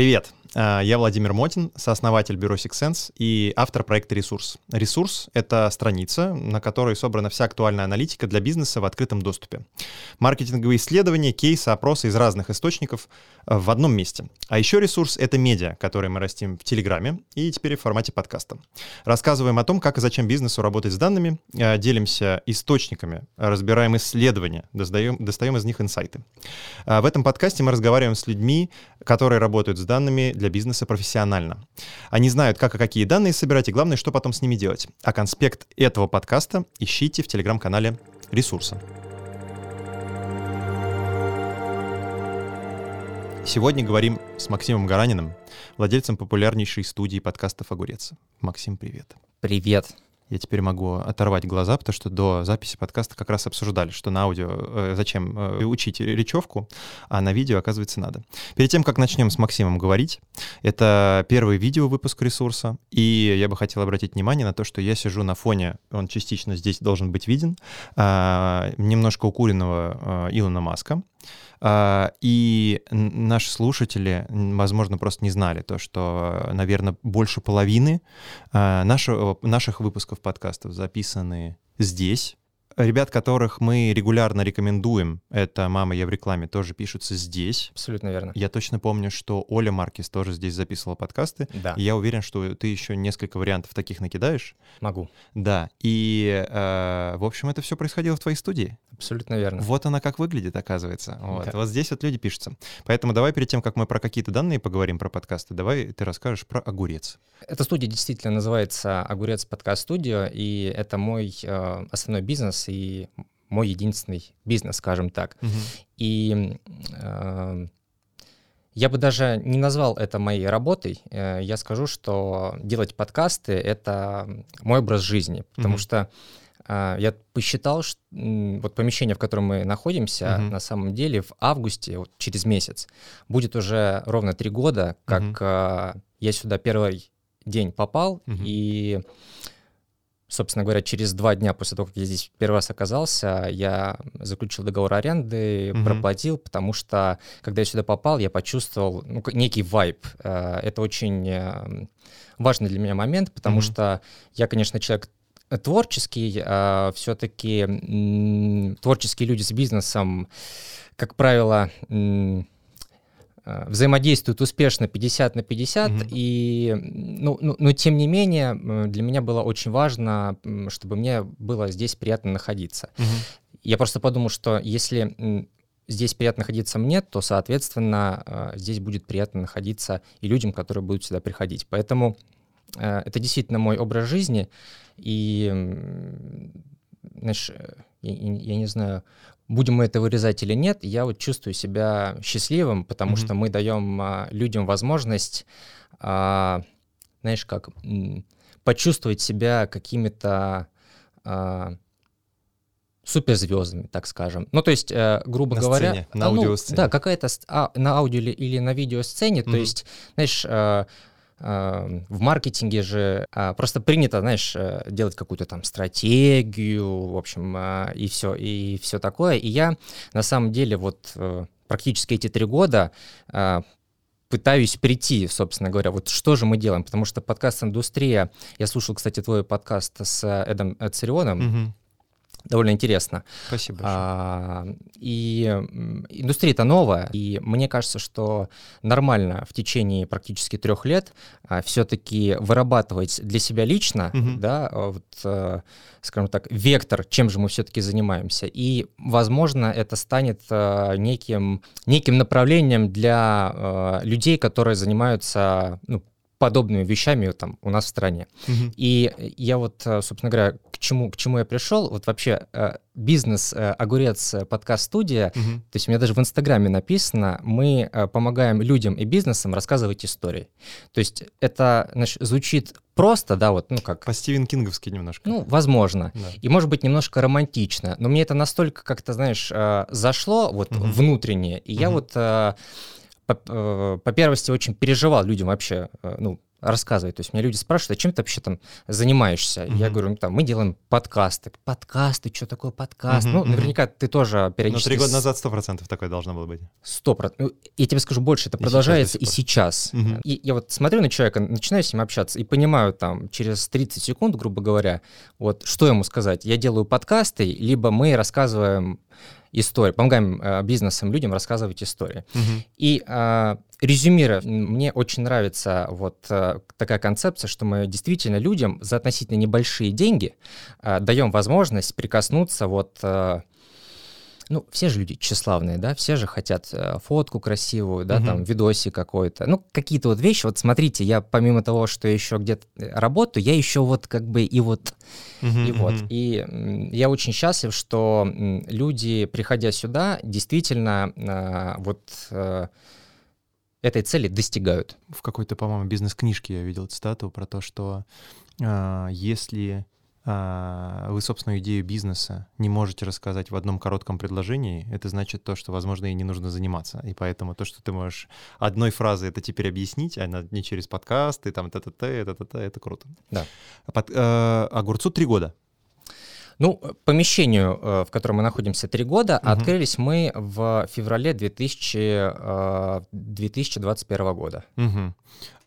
Привет, я Владимир Мотин, сооснователь бюро Six и автор проекта «Ресурс». «Ресурс» — это страница, на которой собрана вся актуальная аналитика для бизнеса в открытом доступе. Маркетинговые исследования, кейсы, опросы из разных источников а, в одном месте. А еще «Ресурс» — это медиа, которые мы растим в Телеграме и теперь в формате подкаста. Рассказываем о том, как и зачем бизнесу работать с данными, а, делимся источниками, разбираем исследования, достаем, достаем из них инсайты. В этом подкасте мы разговариваем с людьми, которые работают с данными для бизнеса профессионально. Они знают, как и какие данные собирать, и главное, что потом с ними делать. А конспект этого подкаста ищите в телеграм-канале «Ресурса». Сегодня говорим с Максимом Гараниным, владельцем популярнейшей студии подкастов «Огурец». Максим, привет. Привет я теперь могу оторвать глаза, потому что до записи подкаста как раз обсуждали, что на аудио э, зачем э, учить речевку, а на видео, оказывается, надо. Перед тем, как начнем с Максимом говорить, это первый видео выпуск ресурса, и я бы хотел обратить внимание на то, что я сижу на фоне, он частично здесь должен быть виден, э, немножко укуренного э, Илона Маска, и наши слушатели, возможно, просто не знали то, что, наверное, больше половины а, нашего, наших выпусков подкастов записаны здесь, Ребят, которых мы регулярно рекомендуем, это «Мама, я в рекламе», тоже пишутся здесь. Абсолютно верно. Я точно помню, что Оля Маркис тоже здесь записывала подкасты. Да. И я уверен, что ты еще несколько вариантов таких накидаешь. Могу. Да. И, э, в общем, это все происходило в твоей студии. Абсолютно верно. Вот она как выглядит, оказывается. Вот, да. вот здесь вот люди пишутся. Поэтому давай перед тем, как мы про какие-то данные поговорим, про подкасты, давай ты расскажешь про «Огурец». Эта студия действительно называется «Огурец подкаст студио», и это мой э, основной бизнес, и мой единственный бизнес, скажем так. Угу. И э, я бы даже не назвал это моей работой. Э, я скажу, что делать подкасты — это мой образ жизни, потому угу. что э, я посчитал, что вот помещение, в котором мы находимся, угу. на самом деле в августе, вот через месяц, будет уже ровно три года, как угу. э, я сюда первый день попал, угу. и собственно говоря, через два дня после того, как я здесь первый раз оказался, я заключил договор аренды, mm-hmm. проплатил, потому что, когда я сюда попал, я почувствовал ну, некий вайб. Э, это очень э, важный для меня момент, потому mm-hmm. что я, конечно, человек творческий, а все-таки творческие люди с бизнесом, как правило, Э, взаимодействуют успешно 50 на 50, mm-hmm. и, ну, ну, но тем не менее для меня было очень важно, чтобы мне было здесь приятно находиться. Mm-hmm. Я просто подумал, что если здесь приятно находиться мне, то, соответственно, э, здесь будет приятно находиться и людям, которые будут сюда приходить. Поэтому э, это действительно мой образ жизни, и, знаешь, я, я не знаю, будем мы это вырезать или нет, я вот чувствую себя счастливым, потому mm-hmm. что мы даем а, людям возможность, а, знаешь, как почувствовать себя какими-то а, суперзвездами, так скажем. Ну, то есть, э, грубо на говоря, сцене, на аудиосцене. Ну, да, какая-то а, на аудио или, или на видеосцене. Mm-hmm. То есть, знаешь, э, в маркетинге же а, просто принято, знаешь, э, делать какую-то там стратегию, в общем, а, и все, и все такое. И я на самом деле вот э, практически эти три года а, пытаюсь прийти, собственно говоря, вот что же мы делаем, потому что подкаст-индустрия, я слушал, кстати, твой подкаст с Эдом Царионом, довольно интересно. Спасибо. А, и индустрия-то новая, и мне кажется, что нормально в течение практически трех лет а, все-таки вырабатывать для себя лично, угу. да, вот, а, скажем так, вектор, чем же мы все-таки занимаемся. И, возможно, это станет а, неким, неким направлением для а, людей, которые занимаются ну, подобными вещами там у нас в стране. Угу. И я вот, собственно говоря, чему, к чему я пришел, вот вообще э, бизнес э, «Огурец» подкаст-студия, угу. то есть у меня даже в Инстаграме написано, мы помогаем людям и бизнесам рассказывать истории. То есть это значит, звучит просто, да, вот, ну как... По Стивен Кинговски немножко. Ну, возможно. Да. И, может быть, немножко романтично. Но мне это настолько как-то, знаешь, зашло вот угу. внутренне. И угу. я вот по, э, по первости очень переживал людям вообще, э, ну, рассказывать. То есть меня люди спрашивают, а чем ты вообще там занимаешься? Mm-hmm. Я говорю, ну, там, мы делаем подкасты. Подкасты, что такое подкаст? Mm-hmm. Ну, наверняка ты тоже периодически... Но три года назад сто процентов такое должно было быть. Сто процентов. Ну, я тебе скажу больше, это и продолжается сейчас и сейчас. Mm-hmm. И я вот смотрю на человека, начинаю с ним общаться и понимаю там через 30 секунд, грубо говоря, вот что ему сказать. Я делаю подкасты, либо мы рассказываем истории, помогаем э, бизнесам, людям рассказывать истории. Угу. И э, резюмируя, мне очень нравится вот э, такая концепция, что мы действительно людям за относительно небольшие деньги э, даем возможность прикоснуться вот э, ну, все же люди тщеславные, да, все же хотят э, фотку красивую, да, угу. там, видосик какой-то, ну, какие-то вот вещи, вот смотрите, я помимо того, что еще где-то э, работаю, я еще вот как бы и вот, угу, и вот, и я очень счастлив, что люди, приходя сюда, действительно э, вот этой цели достигают. В какой-то, по-моему, бизнес-книжке я видел цитату про то, что э, если вы собственную идею бизнеса не можете рассказать в одном коротком предложении, это значит то, что, возможно, и не нужно заниматься. И поэтому то, что ты можешь одной фразой это теперь объяснить, а не через подкасты, там, т-т-т, это-т-т, это круто. Да. Под, э, огурцу три года. Ну, помещению, э, в котором мы находимся три года, угу. открылись мы в феврале 2000, 2021 э, года. Угу.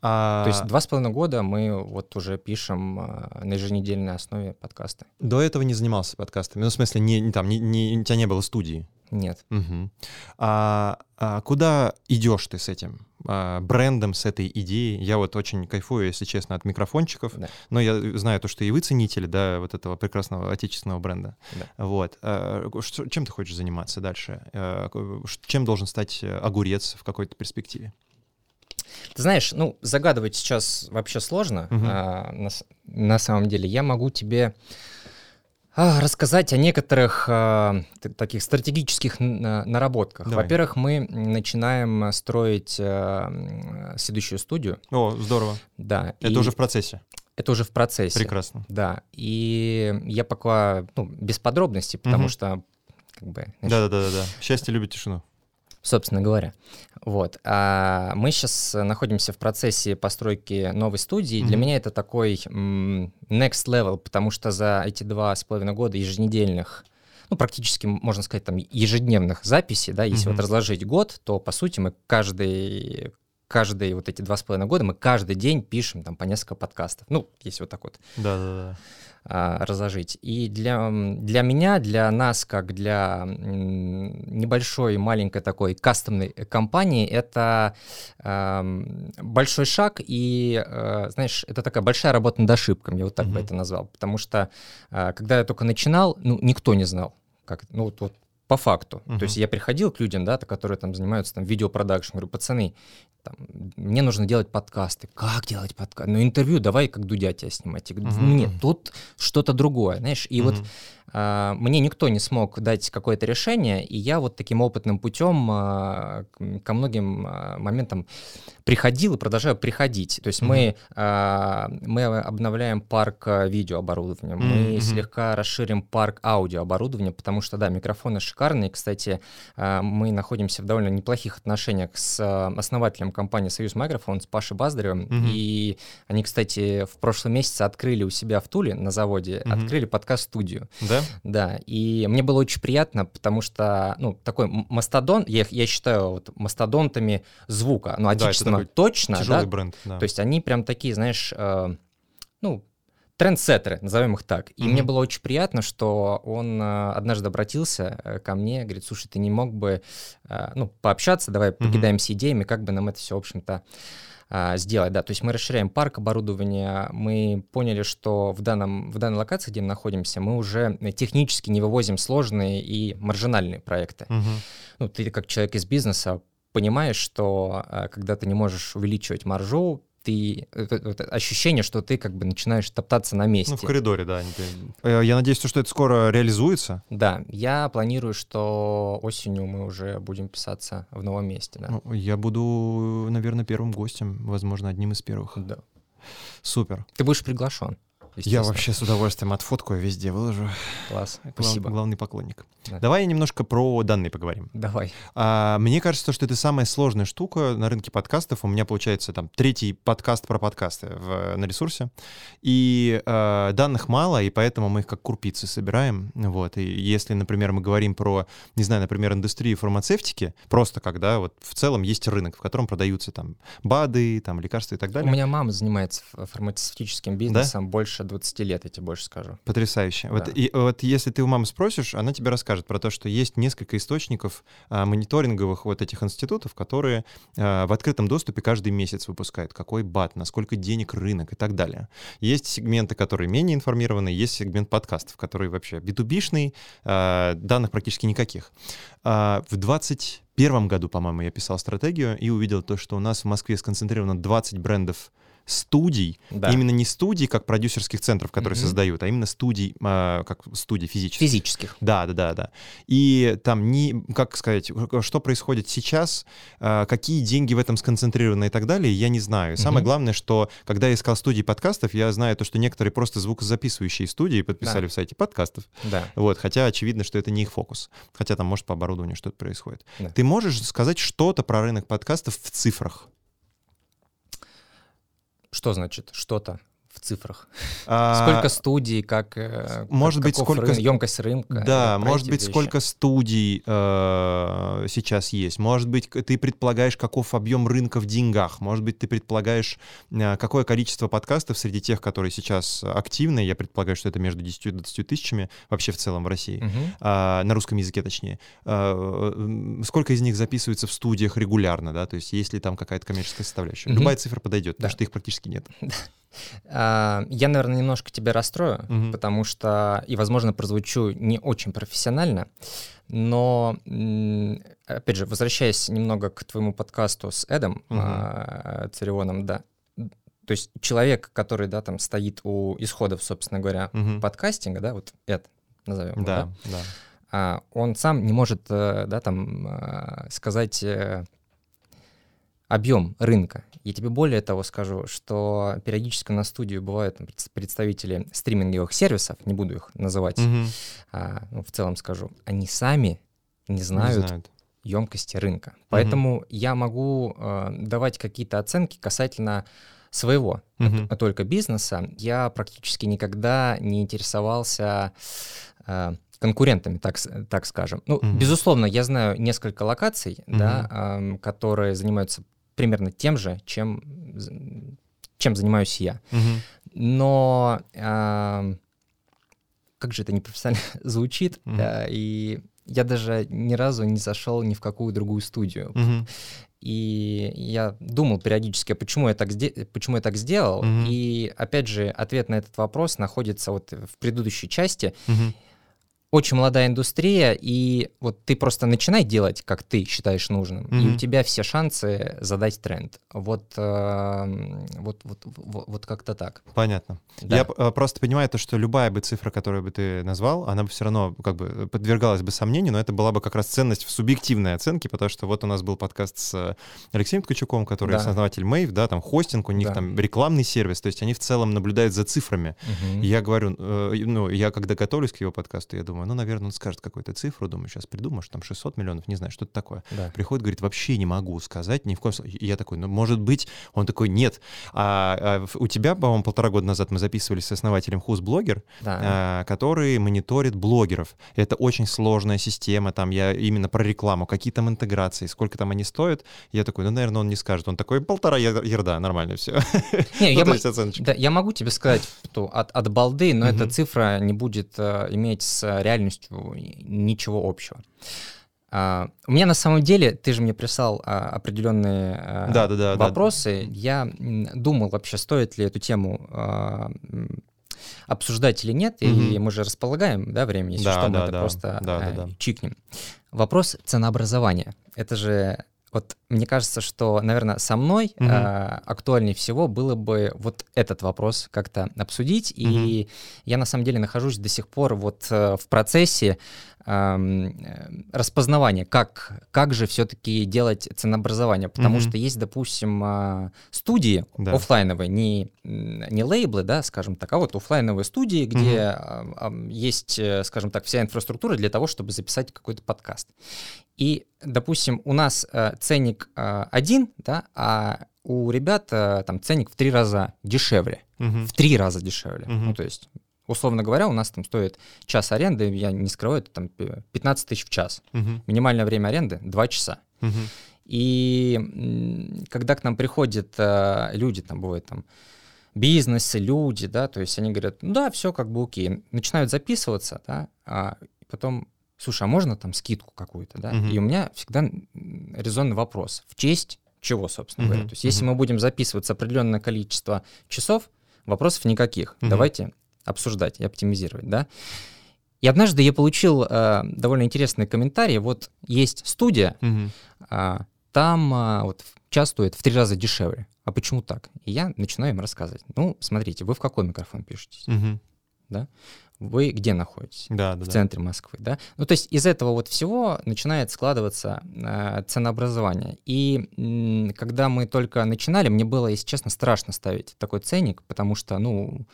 А... То есть два с половиной года мы вот уже пишем э, на еженедельной основе подкасты. До этого не занимался подкастами? Ну, в смысле, не, не, там, не, не, у тебя не было студии? Нет. Угу. А, а куда идешь ты с этим брендом, с этой идеей? Я вот очень кайфую, если честно, от микрофончиков, да. но я знаю то, что и вы ценители, да, вот этого прекрасного отечественного бренда. Да. Вот. А, что, чем ты хочешь заниматься дальше? А, чем должен стать огурец в какой-то перспективе? Ты знаешь, ну, загадывать сейчас вообще сложно. Угу. А, на, на самом деле, я могу тебе а, рассказать о некоторых а, таких стратегических наработках. Давай. Во-первых, мы начинаем строить а, следующую студию. О, здорово. Да. Это и... уже в процессе. Это уже в процессе. Прекрасно. Да. И я пока ну, без подробностей, потому угу. что как бы. Да, да, да, да. Счастье любит тишину собственно говоря. Вот. А мы сейчас находимся в процессе постройки новой студии. Mm-hmm. Для меня это такой next level, потому что за эти два с половиной года еженедельных ну, практически, можно сказать, там, ежедневных записей, да, если mm-hmm. вот разложить год, то, по сути, мы каждый, каждые вот эти два с половиной года мы каждый день пишем там по несколько подкастов. Ну, если вот так вот. Да-да-да а, разложить. И для, для меня, для нас, как для небольшой, маленькой такой кастомной компании, это э, большой шаг и, э, знаешь, это такая большая работа над ошибками, я вот так mm-hmm. бы это назвал. Потому что, э, когда я только начинал, ну, никто не знал, как, ну, вот, вот по факту. Uh-huh. То есть я приходил к людям, да, которые там занимаются там видеопродакшн, говорю, пацаны, там, мне нужно делать подкасты. Как делать подкасты? Ну, интервью давай, как Дудя тебя снимать. Я говорю, uh-huh. нет, тут что-то другое, знаешь. И uh-huh. вот мне никто не смог дать какое-то решение, и я вот таким опытным путем а, ко многим а, моментам приходил и продолжаю приходить. То есть mm-hmm. мы, мы обновляем парк видеооборудования, mm-hmm. мы слегка расширим парк аудиооборудования, потому что, да, микрофоны шикарные. Кстати, мы находимся в довольно неплохих отношениях с основателем компании «Союз Микрофон», с Пашей Баздаревым, mm-hmm. и они, кстати, в прошлом месяце открыли у себя в Туле на заводе, mm-hmm. открыли подкаст-студию. Да? Да, и мне было очень приятно, потому что, ну, такой мастодон, я, я считаю вот мастодонтами звука, ну, отечественного да, точно, тяжелый да? бренд, да. То есть они прям такие, знаешь, э, ну, трендсеттеры, назовем их так. И mm-hmm. мне было очень приятно, что он э, однажды обратился э, ко мне, говорит, слушай, ты не мог бы, э, ну, пообщаться, давай mm-hmm. покидаемся идеями, как бы нам это все, в общем-то, а, сделать. Да, то есть мы расширяем парк оборудования, мы поняли, что в, данном, в данной локации, где мы находимся, мы уже технически не вывозим сложные и маржинальные проекты. Угу. Ну, ты как человек из бизнеса понимаешь, что а, когда ты не можешь увеличивать маржу, ты это ощущение, что ты как бы начинаешь топтаться на месте. Ну, в коридоре, да. Э, я надеюсь, что это скоро реализуется. Да, я планирую, что осенью мы уже будем писаться в новом месте. Да. Ну, я буду, наверное, первым гостем, возможно, одним из первых. Да. Супер. Ты будешь приглашен. Я вообще с удовольствием отфоткаю, везде выложу. Класс, Глав- спасибо. Главный поклонник. Да. Давай немножко про данные поговорим. Давай. А, мне кажется, что это самая сложная штука на рынке подкастов. У меня получается там третий подкаст про подкасты в- на ресурсе. И э, данных мало, и поэтому мы их как курпицы собираем. Вот. И если, например, мы говорим про, не знаю, например, индустрию фармацевтики, просто когда вот в целом есть рынок, в котором продаются там БАДы, там лекарства и так У далее. меня мама занимается фармацевтическим бизнесом больше 20 лет, я тебе больше скажу. Потрясающе. Вот, Да. и, вот если ты у мамы спросишь, она тебе расскажет про то, что есть несколько источников а, мониторинговых вот этих институтов, которые а, в открытом доступе каждый месяц выпускают, какой бат, насколько денег рынок и так далее. Есть сегменты, которые менее информированы, есть сегмент подкастов, который вообще B2B-шный, а, данных практически никаких. А, в 21 году, по-моему, я писал стратегию и увидел то, что у нас в Москве сконцентрировано 20 брендов студий, Да. именно не студий, как продюсерских центров, которые Мгм. создают, а именно студий, а, как студии физических. Физических. Да, да, да, да. И там не, как сказать, что происходит сейчас, а, какие деньги в этом сконцентрированы и так далее, я не знаю. И Самое Мгм. главное, что когда я искал студии подкастов, я знаю то, что некоторые просто звукозаписывающие студии подписали Да. в сайте подкастов. Да. Вот, хотя очевидно, что это не их фокус. Хотя там, может, по оборудованию что-то происходит. Да. Ты можешь сказать что-то про рынок подкастов в цифрах? Что значит что-то цифрах? А, Сколько студий, как э, может как- быть, сколько- рын- емкость рынка? Да, э, может быть, вещи. сколько студий э, сейчас есть. Может быть, ты предполагаешь, каков объем рынка в деньгах. Может быть, ты предполагаешь, э, какое количество подкастов среди тех, которые сейчас активны. Я предполагаю, что это между 10 и 20 тысячами вообще в целом в России. Мгм. а, на русском языке точнее. М, сколько из них записывается в студиях регулярно, да, то есть есть ли там какая-то коммерческая составляющая. Мгм. Любая цифра подойдет, потому Да. что их практически нет. А, Я, наверное, немножко тебя расстрою, Мгм. потому что, и, возможно, прозвучу не очень профессионально, но, опять же, возвращаясь немного к твоему подкасту с Эдом а, Царионом, да, то есть человек, который, да, там стоит у исходов, собственно говоря, Мгм. подкастинга, да, вот Эд, назовем его, Да, да. а, он сам не может, э, да, там, а, сказать э, объем рынка. Я тебе более того скажу, что периодически на студию бывают представители стриминговых сервисов, не буду их называть, Мгм. а, ну, в целом скажу, они сами не Не знают знают. емкости рынка. Поэтому я могу э, давать какие-то оценки касательно своего Мгм. а только бизнеса. Я практически никогда не интересовался э, конкурентами, так, так скажем. Ну, Мгм. безусловно, я знаю несколько локаций, да, эм, которые занимаются примерно тем же, чем, чем занимаюсь я. Мгм. Но эм, как же это непрофессионально звучит, Мгм. э, и я даже ни разу не зашел ни в какую другую студию. Мгм. И я думал периодически, а почему я так, сде- почему я так сделал. Мгм. И опять же, ответ на этот вопрос находится вот в предыдущей части. Мгм. Очень молодая индустрия, и вот ты просто начинай делать, как ты считаешь нужным, и Мгм. у тебя все шансы задать тренд. Вот, эм, вот, вот, вот, вот как-то так. Понятно. Да. Я э, просто понимаю то, что любая бы цифра, которую бы ты назвал, она бы все равно как бы подвергалась бы сомнению, но это была бы как раз ценность в субъективной оценке, потому что вот у нас был подкаст с э, Алексеем Ткачуком, который Да. основатель Мэйв, да, там хостинг, у них Да. там рекламный сервис, то есть они в целом наблюдают за цифрами. И Я говорю, э, ну, я когда готовлюсь к его подкасту, я думаю, ну, наверное, он скажет какую-то цифру, думаю, сейчас придумаешь, там 600 миллионов, не знаю, что-то такое. Да. Приходит, говорит, вообще не могу сказать, ни в коем случае. Я такой, ну, может быть, он такой, нет. А, а у тебя, по-моему, полтора года назад мы записывались с основателем Хузблогер, Да. а, который мониторит блогеров. Это очень сложная система, там я именно про рекламу, какие там интеграции, сколько там они стоят. Я такой, ну, наверное, он не скажет. Он такой, полтора ер- ерда, нормально все. Не, я Ну. Да, я могу тебе сказать что от, от балды, но эта цифра не будет э, иметь с реальностью ничего общего. А, у меня на самом деле, ты же мне прислал а, определенные а, Да-да-да, да. вопросы. Я м, думал вообще, стоит ли эту тему обсуждать или нет, и Мгм. мы же располагаем, да, время, если Да, что, мы да, это да. просто Да, да, да. чикнем. Вопрос ценообразования. Это же вот мне кажется, что, наверное, со мной Мгм. а, актуальнее всего было бы вот этот вопрос как-то обсудить. И я на самом деле нахожусь до сих пор вот э, в процессе распознавание, как, как же все-таки делать ценообразование, потому mm-hmm. что есть, допустим, а, студии да. офлайновые, не, не лейблы, да, скажем так, а вот офлайновые студии, где mm-hmm. есть, э, скажем так, вся инфраструктура для того, чтобы записать какой-то подкаст. И, допустим, у нас э, ценник э, один, да, а у ребят там ценник в три раза дешевле, mm-hmm. в три раза дешевле. Mm-hmm. Ну, то есть условно говоря, у нас там стоит час аренды, я не скрываю, это там 15 тысяч в час. Угу. Минимальное время аренды 2 часа. Угу. И когда к нам приходят э, люди, там бывает там бизнесы, люди, да, то есть они говорят, ну да, все как бы окей, начинают записываться, да, а потом, слушай, а можно там скидку какую-то, да? Угу. И у меня всегда резонный вопрос, в честь чего, собственно угу. говоря. То есть если мы будем записываться определенное количество часов, вопросов никаких. Угу. Давайте обсуждать и оптимизировать, да. И однажды я получил э, довольно интересный комментарий. Вот есть студия, угу. э, там э, вот час стоит в три раза дешевле. А почему так? И я начинаю им рассказывать. Ну, смотрите, вы в какой микрофон пишетесь? Угу. Да? Вы где находитесь? Да, да, в центре Москвы, да? Ну, то есть из этого вот всего начинает складываться э, ценообразование. И м, когда мы только начинали, мне было, если честно, страшно ставить такой ценник, потому что, ну,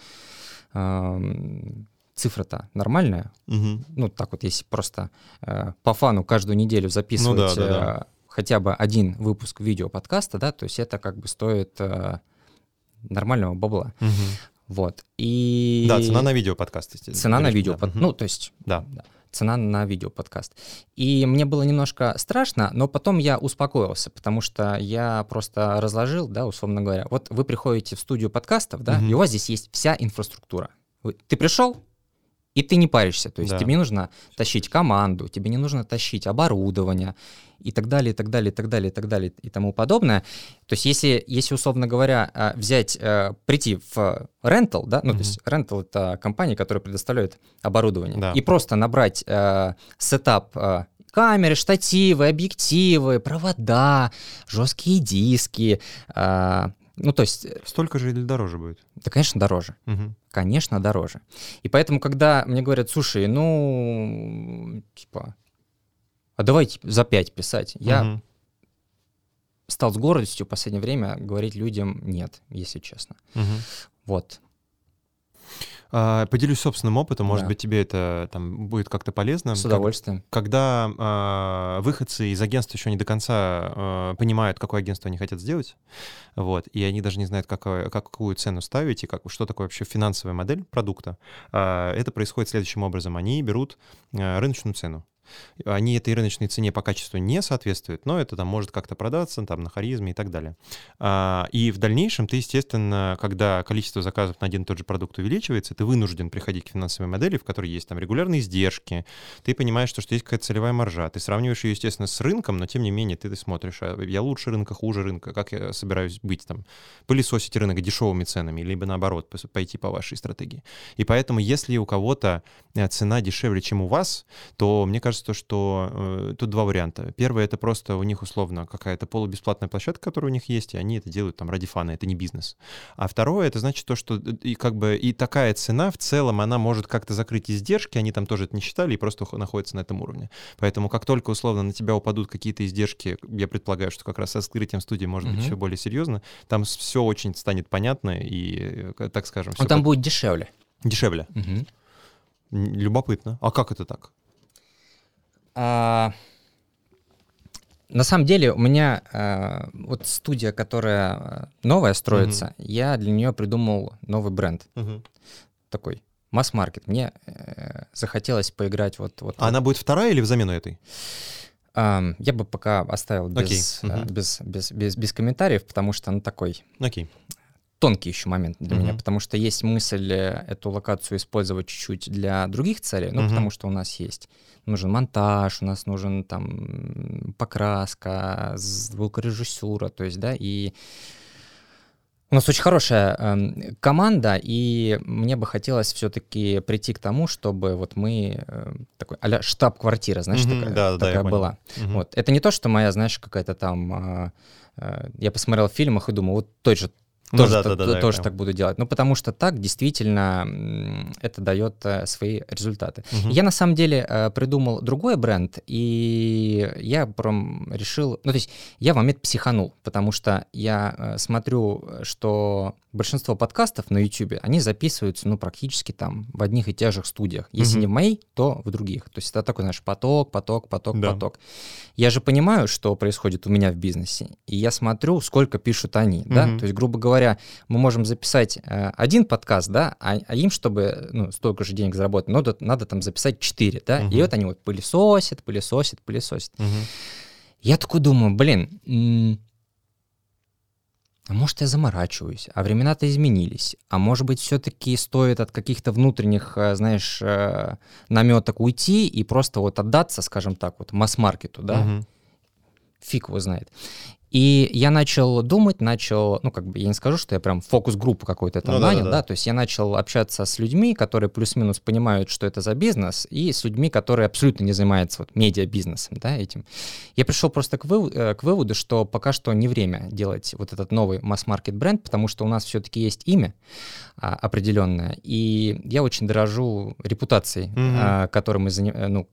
цифра-то нормальная. Угу. Ну, так вот, если просто э, по фану каждую неделю записывать ну, да, да, да. Э, хотя бы один выпуск видео-подкаста, да, то есть это как бы стоит э, нормального бабла. Угу. Вот. И... Да, цена на видео-подкаст. Цена на видео. Да. Под... Ну, то есть... Да. да цена на видеоподкаст. И мне было немножко страшно, но потом я успокоился, потому что я просто разложил, да, условно говоря. Вот вы приходите в студию подкастов, да, угу. и у вас здесь есть вся инфраструктура. Ты пришел, и ты не паришься. То есть да. тебе не нужно тащить команду, тебе не нужно тащить оборудование и так далее, и так далее, и так далее, и так далее, и тому подобное. То есть если, если условно говоря, а, взять, э, прийти в rental, да, ну, mm-hmm. то есть rental — это компания, которая предоставляет оборудование, да. и просто набрать э, сетап э, камеры, штативы, объективы, провода, жесткие диски, ну, то есть... Э, Столько же или дороже будет? Да, конечно, дороже. Угу. Конечно, дороже. И поэтому, когда мне говорят, слушай, ну, типа, а давайте за 5 писать, я угу. стал с гордостью в последнее время говорить людям нет, если честно. Угу. Вот. А, поделюсь собственным опытом, может да. быть, тебе это там будет как-то полезно. С удовольствием. Как, когда э, выходцы из агентства еще не до конца э, понимают, какое агентство они хотят сделать, вот, и они даже не знают, какое, какую цену ставить и как, что такое вообще финансовая модель продукта, э, это происходит следующим образом. Они берут э, рыночную цену. Они этой рыночной цене по качеству не соответствуют, но это там может как-то продаться там на харизме и так далее. А, и в дальнейшем ты, естественно, когда количество заказов на один и тот же продукт увеличивается, ты вынужден приходить к финансовой модели, в которой есть там регулярные издержки, ты понимаешь, что, что есть какая-то целевая маржа, ты сравниваешь ее, естественно, с рынком, но тем не менее ты, ты смотришь, а я лучше рынка, хуже рынка, как я собираюсь быть там, пылесосить рынок дешевыми ценами, либо наоборот, пойти по вашей стратегии. И поэтому, если у кого-то э, цена дешевле, чем у вас, то, мне кажется, то, что э, тут два варианта. Первый — это просто у них условно какая-то полубесплатная площадка, которая у них есть, и они это делают там ради фана, это не бизнес. А второе — это значит то, что э, и как бы и такая цена в целом, она может как-то закрыть издержки, они там тоже это не считали и просто находятся на этом уровне. Поэтому как только условно на тебя упадут какие-то издержки, я предполагаю, что как раз с открытием студии может mm-hmm. быть все более серьезно, там все очень станет понятно и, э, так скажем... Но там под... будет дешевле. Дешевле. Угу. Любопытно. А как это так? А, на самом деле у меня а, вот студия, которая новая строится, угу. я для нее придумал новый бренд. Угу. Такой масс-маркет. Мне э, захотелось поиграть вот... вот а она будет вторая или взамен этой? Um, я бы пока оставил без, okay. uh-huh. без, без, без, без комментариев, потому что он такой okay. Тонкий еще момент для uh-huh. меня, потому что есть мысль э, эту локацию использовать чуть-чуть для других целей, ну, uh-huh. потому что у нас есть нужен монтаж, у нас нужен там покраска, звукорежиссура, то есть, да, и у нас очень хорошая э, команда, и мне бы хотелось все-таки прийти к тому, чтобы вот мы э, такой а штаб-квартира, знаешь, mm-hmm, такая, да, такая да, была. Mm-hmm. Вот это не то, что моя, знаешь, какая-то там. Э, э, я посмотрел в фильмах и думаю, вот тот же ну, тоже, да, так, да, да, тоже да, так буду делать. Ну, потому что так действительно это дает э, свои результаты. Угу. Я на самом деле э, придумал другой бренд, и я прям решил, ну, то есть я в момент психанул, потому что я э, смотрю, что большинство подкастов на YouTube, они записываются, ну, практически там в одних и тех же студиях. Если угу. не в моей, то в других. То есть это такой, знаешь, поток, поток, поток, да. поток. Я же понимаю, что происходит у меня в бизнесе, и я смотрю, сколько пишут они, угу. да, то есть, грубо говоря, мы можем записать э, один подкаст, да, а, а им, чтобы, ну, столько же денег заработать, надо, надо там записать четыре, да, угу. и вот они вот пылесосят, пылесосят, пылесосят. Угу. Я такой думаю, блин, а может, я заморачиваюсь, а времена-то изменились. А может быть, все-таки стоит от каких-то внутренних, э, знаешь, э, наметок уйти и просто вот отдаться, скажем так, вот масс-маркету, да? Угу. Фиг его знает. И я начал думать, начал, ну, как бы, я не скажу, что я прям фокус-группу какой-то там ну, нанял, да, да, да, то есть я начал общаться с людьми, которые плюс-минус понимают, что это за бизнес, и с людьми, которые абсолютно не занимаются вот медиа-бизнесом, да, этим. Я пришел просто к, выводу, э, к выводу, что пока что не время делать вот этот новый масс-маркет бренд, потому что у нас все-таки есть имя а, определенное, и я очень дорожу репутацией, mm-hmm. а, которой мы, заним, э, ну,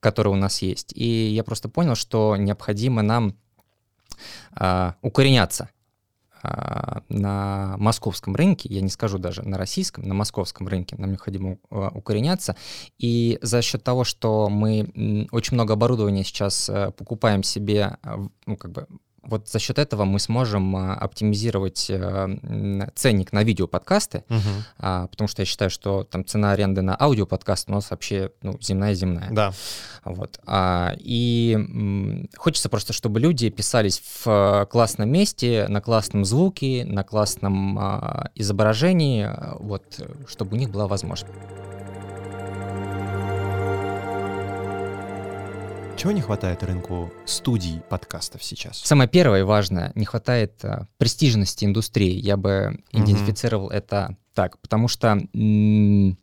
которая у нас есть. И я просто понял, что необходимо нам а, укореняться а, на московском рынке, я не скажу даже на российском, на московском рынке нам необходимо а, укореняться. И за счет того, что мы очень много оборудования сейчас э, покупаем себе, ну, как бы вот за счет этого мы сможем а, оптимизировать э, ценник на видеоподкасты, угу. потому что я считаю, что там цена аренды на аудиоподкаст у нас вообще ну, земная-земная. Да. Вот. И хочется просто, чтобы люди писались в классном месте, на классном звуке, на классном а, изображении, вот, чтобы у них была возможность. Чего не хватает рынку студий подкастов сейчас? Самое первое и важное, не хватает а, престижности индустрии. Я бы идентифицировал угу. это так, потому что... М-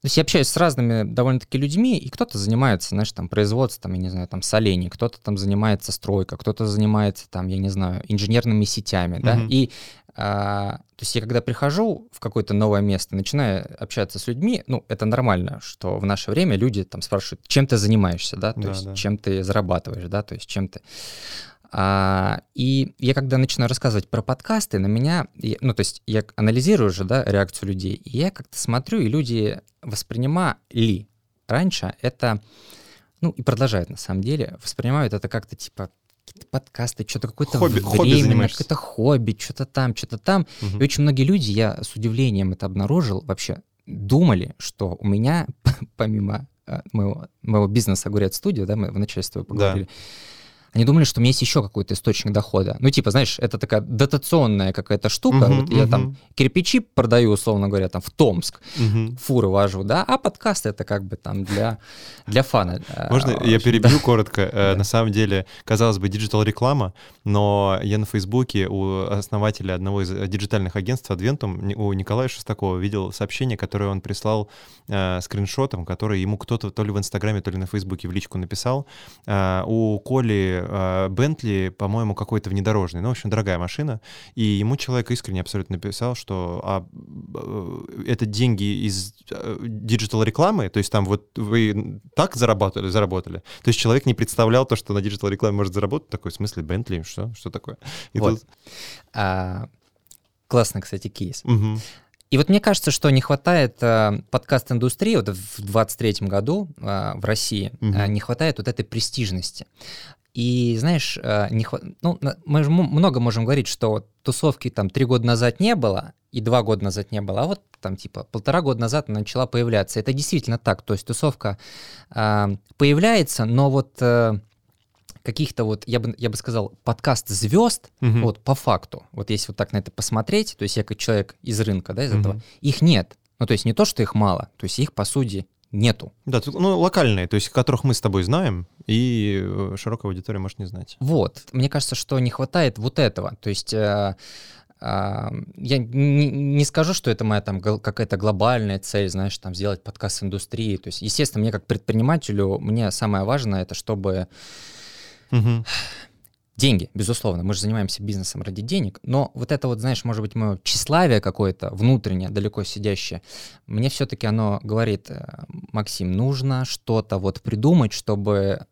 то есть я общаюсь с разными довольно-таки людьми, и кто-то занимается, знаешь, там, производством, я не знаю, там, солений, кто-то там занимается стройкой, кто-то занимается, там, я не знаю, инженерными сетями, да, mm-hmm. и а, то есть я когда прихожу в какое-то новое место, начинаю общаться с людьми, ну, это нормально, что в наше время люди там спрашивают, чем ты занимаешься, да, то да, есть да. чем ты зарабатываешь, да, то есть чем ты... А, и я когда начинаю рассказывать про подкасты, на меня, ну, то есть я анализирую же, да, реакцию людей, и я как-то смотрю, и люди воспринимали раньше это, ну, и продолжают на самом деле, воспринимают это как-то типа какие-то подкасты, что-то какое-то хобби, время, какое-то хобби, что-то там, что-то там. Угу. И очень многие люди, я с удивлением это обнаружил, вообще думали, что у меня, помимо э, моего, моего бизнеса «Огурец студио», да, мы в начале с тобой поговорили, да они думали, что у меня есть еще какой-то источник дохода. Ну, типа, знаешь, это такая дотационная какая-то штука. Uh-huh, вот uh-huh. я там кирпичи продаю, условно говоря, там в Томск, uh-huh. фуры вожу, да, а подкаст это как бы там для, для фана. Можно а, я перебью да. коротко? Э, на самом деле, казалось бы, digital-реклама, но я на Фейсбуке у основателя одного из диджитальных агентств Adventum, у Николая Шестакова, видел сообщение, которое он прислал э, скриншотом, который ему кто-то то ли в Инстаграме, то ли на Фейсбуке в личку написал. Э, у Коли Э, Бентли, по-моему, какой-то внедорожный, ну, в общем, дорогая машина, и ему человек искренне абсолютно написал, что а, э, это деньги из digital-рекламы, то есть там вот вы так заработали, заработали, то есть человек не представлял то, что на digital-рекламе может заработать, такой, в смысле, Бентли, что, что такое? И вот. тут... а, классный, кстати, кейс. Угу. И вот мне кажется, что не хватает э, подкаст-индустрии, вот в 23 году э, в России, угу. э, не хватает вот этой престижности. И знаешь, э, не хват... ну, мы же много можем говорить, что тусовки там три года назад не было, и два года назад не было, а вот там типа полтора года назад она начала появляться. Это действительно так, то есть тусовка э, появляется, но вот э, каких-то вот, я бы, я бы сказал, подкаст звезд, угу. вот по факту, вот если вот так на это посмотреть, то есть я как человек из рынка, да, из угу. этого, их нет. Ну, то есть не то, что их мало, то есть их, по сути, нету. Да, ну, локальные, то есть которых мы с тобой знаем, и э, широкая аудитория может не знать. Вот, мне кажется, что не хватает вот этого, то есть... Э, э, я не, не скажу, что это моя там какая-то глобальная цель, знаешь, там сделать подкаст индустрии. То есть, естественно, мне как предпринимателю, мне самое важное это, чтобы угу деньги, безусловно, мы же занимаемся бизнесом ради денег, но вот это вот, знаешь, может быть, мое тщеславие какое-то внутреннее, далеко сидящее, мне все-таки оно говорит, э, Максим, нужно что-то вот придумать, чтобы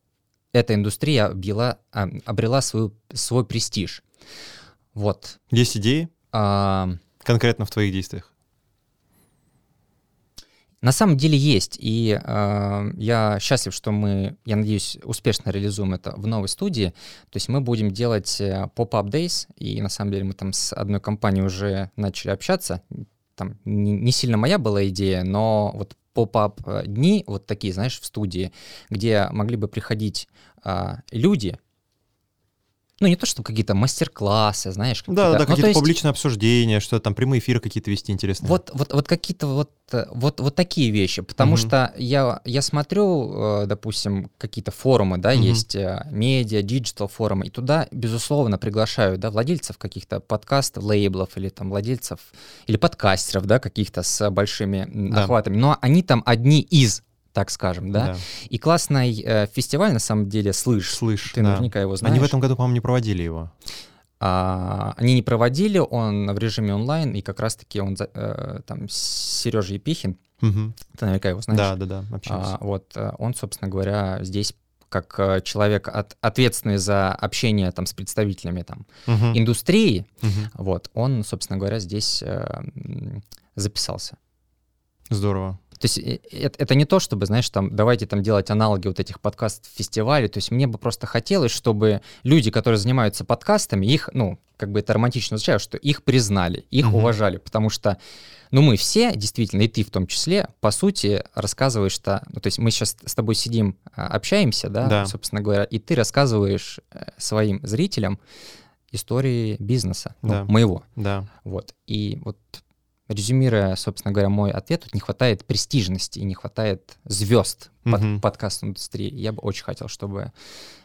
эта индустрия объела, а, обрела свою, свой престиж. Вот. Есть идеи? А... Конкретно в твоих действиях? На самом деле есть, и э, я счастлив, что мы, я надеюсь, успешно реализуем это в новой студии. То есть мы будем делать э, pop-up days, и на самом деле мы там с одной компанией уже начали общаться. Там не, не сильно моя была идея, но вот pop-up э, дни, вот такие, знаешь, в студии, где могли бы приходить э, люди, ну, не то, что какие-то мастер-классы, знаешь. Какие да, да, ну, какие-то есть... публичные обсуждения, что там прямые эфиры какие-то вести интересные. Вот, вот, вот какие-то вот, вот, вот такие вещи, потому угу. что я, я смотрю, э, допустим, какие-то форумы, да, угу. есть э, медиа, digital форумы, и туда, безусловно, приглашают, да, владельцев каких-то подкастов, лейблов или там владельцев, или подкастеров, да, каких-то с большими да. охватами, но они там одни из так скажем, да. да. И классный э, фестиваль, на самом деле, «Слышь». «Слышь», Ты да. наверняка его знаешь. Они в этом году, по-моему, не проводили его. А, они не проводили, он в режиме онлайн, и как раз-таки он э, там с Сережей Епихин, угу. ты наверняка его знаешь. Да, да, да, общался. А, вот, э, он, собственно говоря, здесь как э, человек от, ответственный за общение там с представителями там угу. индустрии, угу. вот, он, собственно говоря, здесь э, записался. Здорово. То есть это, э, это не то, чтобы, знаешь, там, давайте там делать аналоги вот этих подкаст-фестивалей. То есть мне бы просто хотелось, чтобы люди, которые занимаются подкастами, их, ну, как бы это романтично означает, что их признали, их угу. уважали, потому что, ну, мы все, действительно, и ты в том числе, по сути, рассказываешь, что, ну, то есть мы сейчас с тобой сидим, а, общаемся, да, да. собственно говоря, и ты рассказываешь э, своим зрителям истории бизнеса, ну, да. моего. Да. Вот. И вот резюмируя, собственно говоря, мой ответ, тут не хватает престижности и не хватает звезд под угу. подкаст-индустрии. Я бы очень хотел, чтобы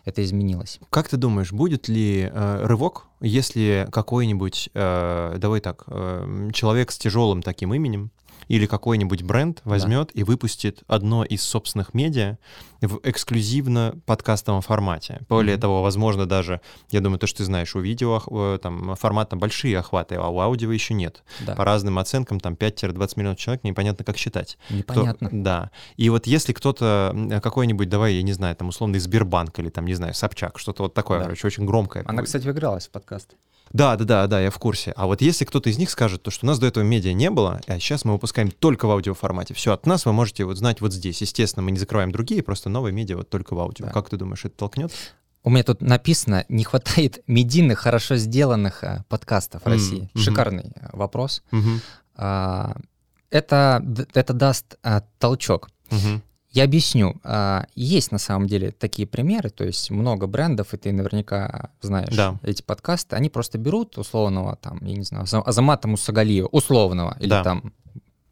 это изменилось. Как ты думаешь, будет ли э, рывок, если какой-нибудь, э, давай так, э, человек с тяжелым таким именем или какой-нибудь бренд возьмет да. и выпустит одно из собственных медиа в эксклюзивно подкастовом формате. Более mm-hmm. того, возможно, даже, я думаю, то, что ты знаешь, у видео э, там формат там большие охваты, а у аудио еще нет. Да. По разным оценкам, там 5-20 миллионов человек, непонятно, как считать. Непонятно. Кто, да. И вот если кто-то, какой-нибудь, давай, я не знаю, там условный Сбербанк или там, не знаю, Собчак, что-то вот такое, да. короче, очень громкое. Она, кстати, выигралась в подкаст. Да, да, да, да, я в курсе. А вот если кто-то из них скажет, то, что у нас до этого медиа не было, а сейчас мы выпускаем только в аудиоформате, все, от нас вы можете вот знать вот здесь. Естественно, мы не закрываем другие, просто новые медиа вот только в аудио. Да. Как ты думаешь, это толкнет? У меня тут написано, не хватает медийных, хорошо сделанных а, подкастов в mm-hmm. России. Шикарный mm-hmm. вопрос. Mm-hmm. А, это, это даст а, толчок. Mm-hmm. Я объясню. А, есть на самом деле такие примеры, то есть много брендов, и ты наверняка знаешь да. эти подкасты, они просто берут условного, там, я не знаю, Азамата Мусагалиева, условного, или да. там...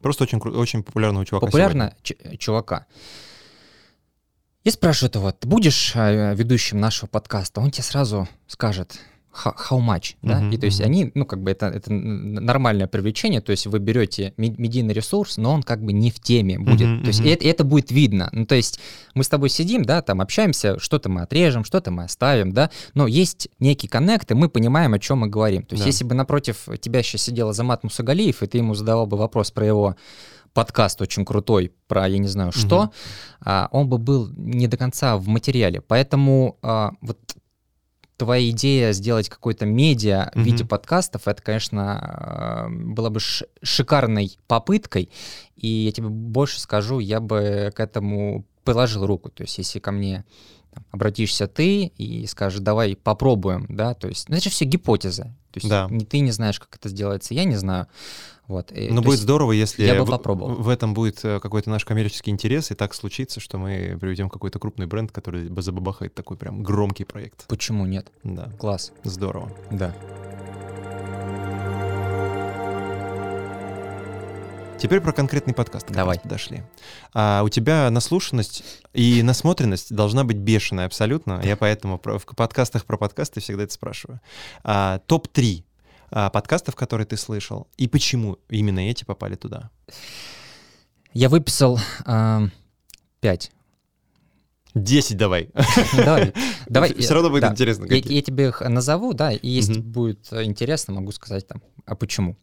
Просто очень, очень популярного чувака Популярного чувака. И спрашивают его, ты будешь а, ведущим нашего подкаста? Он тебе сразу скажет, how much, да, uh-huh, и то есть uh-huh. они, ну, как бы это, это нормальное привлечение, то есть вы берете медийный ресурс, но он как бы не в теме будет, uh-huh, то есть uh-huh. это, это будет видно, ну, то есть мы с тобой сидим, да, там общаемся, что-то мы отрежем, что-то мы оставим, да, но есть некий коннект, и мы понимаем, о чем мы говорим, то есть да. если бы напротив тебя сейчас сидел Азамат Мусагалиев, и ты ему задавал бы вопрос про его подкаст очень крутой про, я не знаю, что, угу. а, он бы был не до конца в материале. Поэтому а, вот твоя идея сделать какой-то медиа в виде подкастов, это, конечно, э, была бы шикарной попыткой. И я тебе больше скажу, я бы к этому приложил руку. То есть, если ко мне там, обратишься ты и скажешь, давай попробуем, да, то есть, ну, это же все гипотеза. То есть, да. ни ты не знаешь, как это сделается, я не знаю. Вот. Но ну, будет здорово, если я бы попробовал. в этом будет э, какой-то наш коммерческий интерес, и так случится, что мы приведем какой-то крупный бренд, который забабахает такой прям громкий проект. Почему нет? Да. Класс. Здорово. Да. Теперь про конкретный подкаст. Давай. Дошли. А, у тебя наслушанность и насмотренность должна быть бешеная абсолютно. Я поэтому в подкастах про подкасты всегда это спрашиваю. А, Топ-3 а, подкастов, которые ты слышал, и почему именно эти попали туда? Я выписал э, пять. 10 давай. Давай. давай Все равно будет да. интересно. Я, я тебе их назову, да, и если угу. будет интересно, могу сказать там, а почему.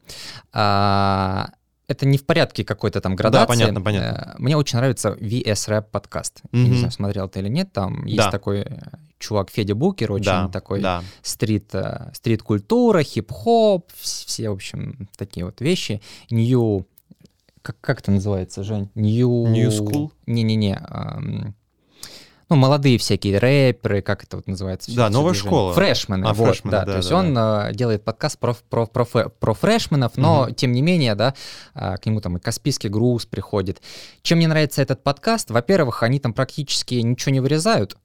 А, это не в порядке какой-то там градации. Да, понятно, понятно. Э, мне очень нравится VS Rap подкаст. Я не знаю, смотрел ты или нет, там да. есть такой э, чувак Федя Букер, очень да, такой да. стрит, э, стрит-культура, хип-хоп, все, в общем, такие вот вещи. New... Как, как это называется, Жень? New... New School? Не-не-не ну, молодые всякие рэперы, как это вот называется? Да, новая движение. школа. Фрешмены, а, вот, фрешмены, да, да. То есть да, он да. делает подкаст про, про, про, про фрешменов, но, угу. тем не менее, да, а, к нему там и Каспийский груз приходит. Чем мне нравится этот подкаст? Во-первых, они там практически ничего не вырезают,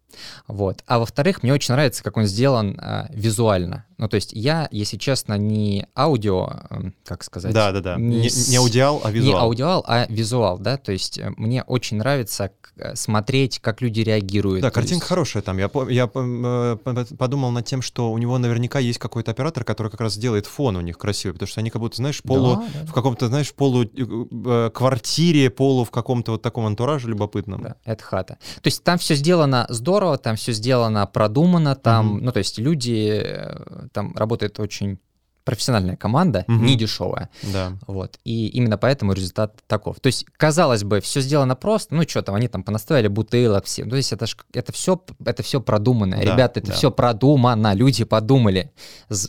вот. А во-вторых, мне очень нравится, как он сделан э, визуально. Ну, то есть я, если честно, не аудио, э, как сказать? Да, да, да. Не, не, не аудиал, а визуал. Не аудиал, а визуал, да. То есть э, мне очень нравится э, смотреть, как люди реагируют. Да, картинка есть... хорошая там. Я, я э, подумал над тем, что у него наверняка есть какой-то оператор, который как раз сделает фон у них красивый, потому что они как будто, знаешь, полу, да, да. в каком-то, знаешь, полу э, квартире, полу в каком-то вот таком антураже любопытном. Да, это хата. То есть там все сделано здорово, здорово, там все сделано, продумано, там, mm-hmm. ну, то есть люди, э, там работает очень профессиональная команда, угу. не дешевая. Да. Вот. И именно поэтому результат таков. То есть, казалось бы, все сделано просто, ну что там, они там понаставили бутылок все. Ну, то есть это, ж, это все это все продумано. Да, Ребята, это да. все продумано. Люди подумали,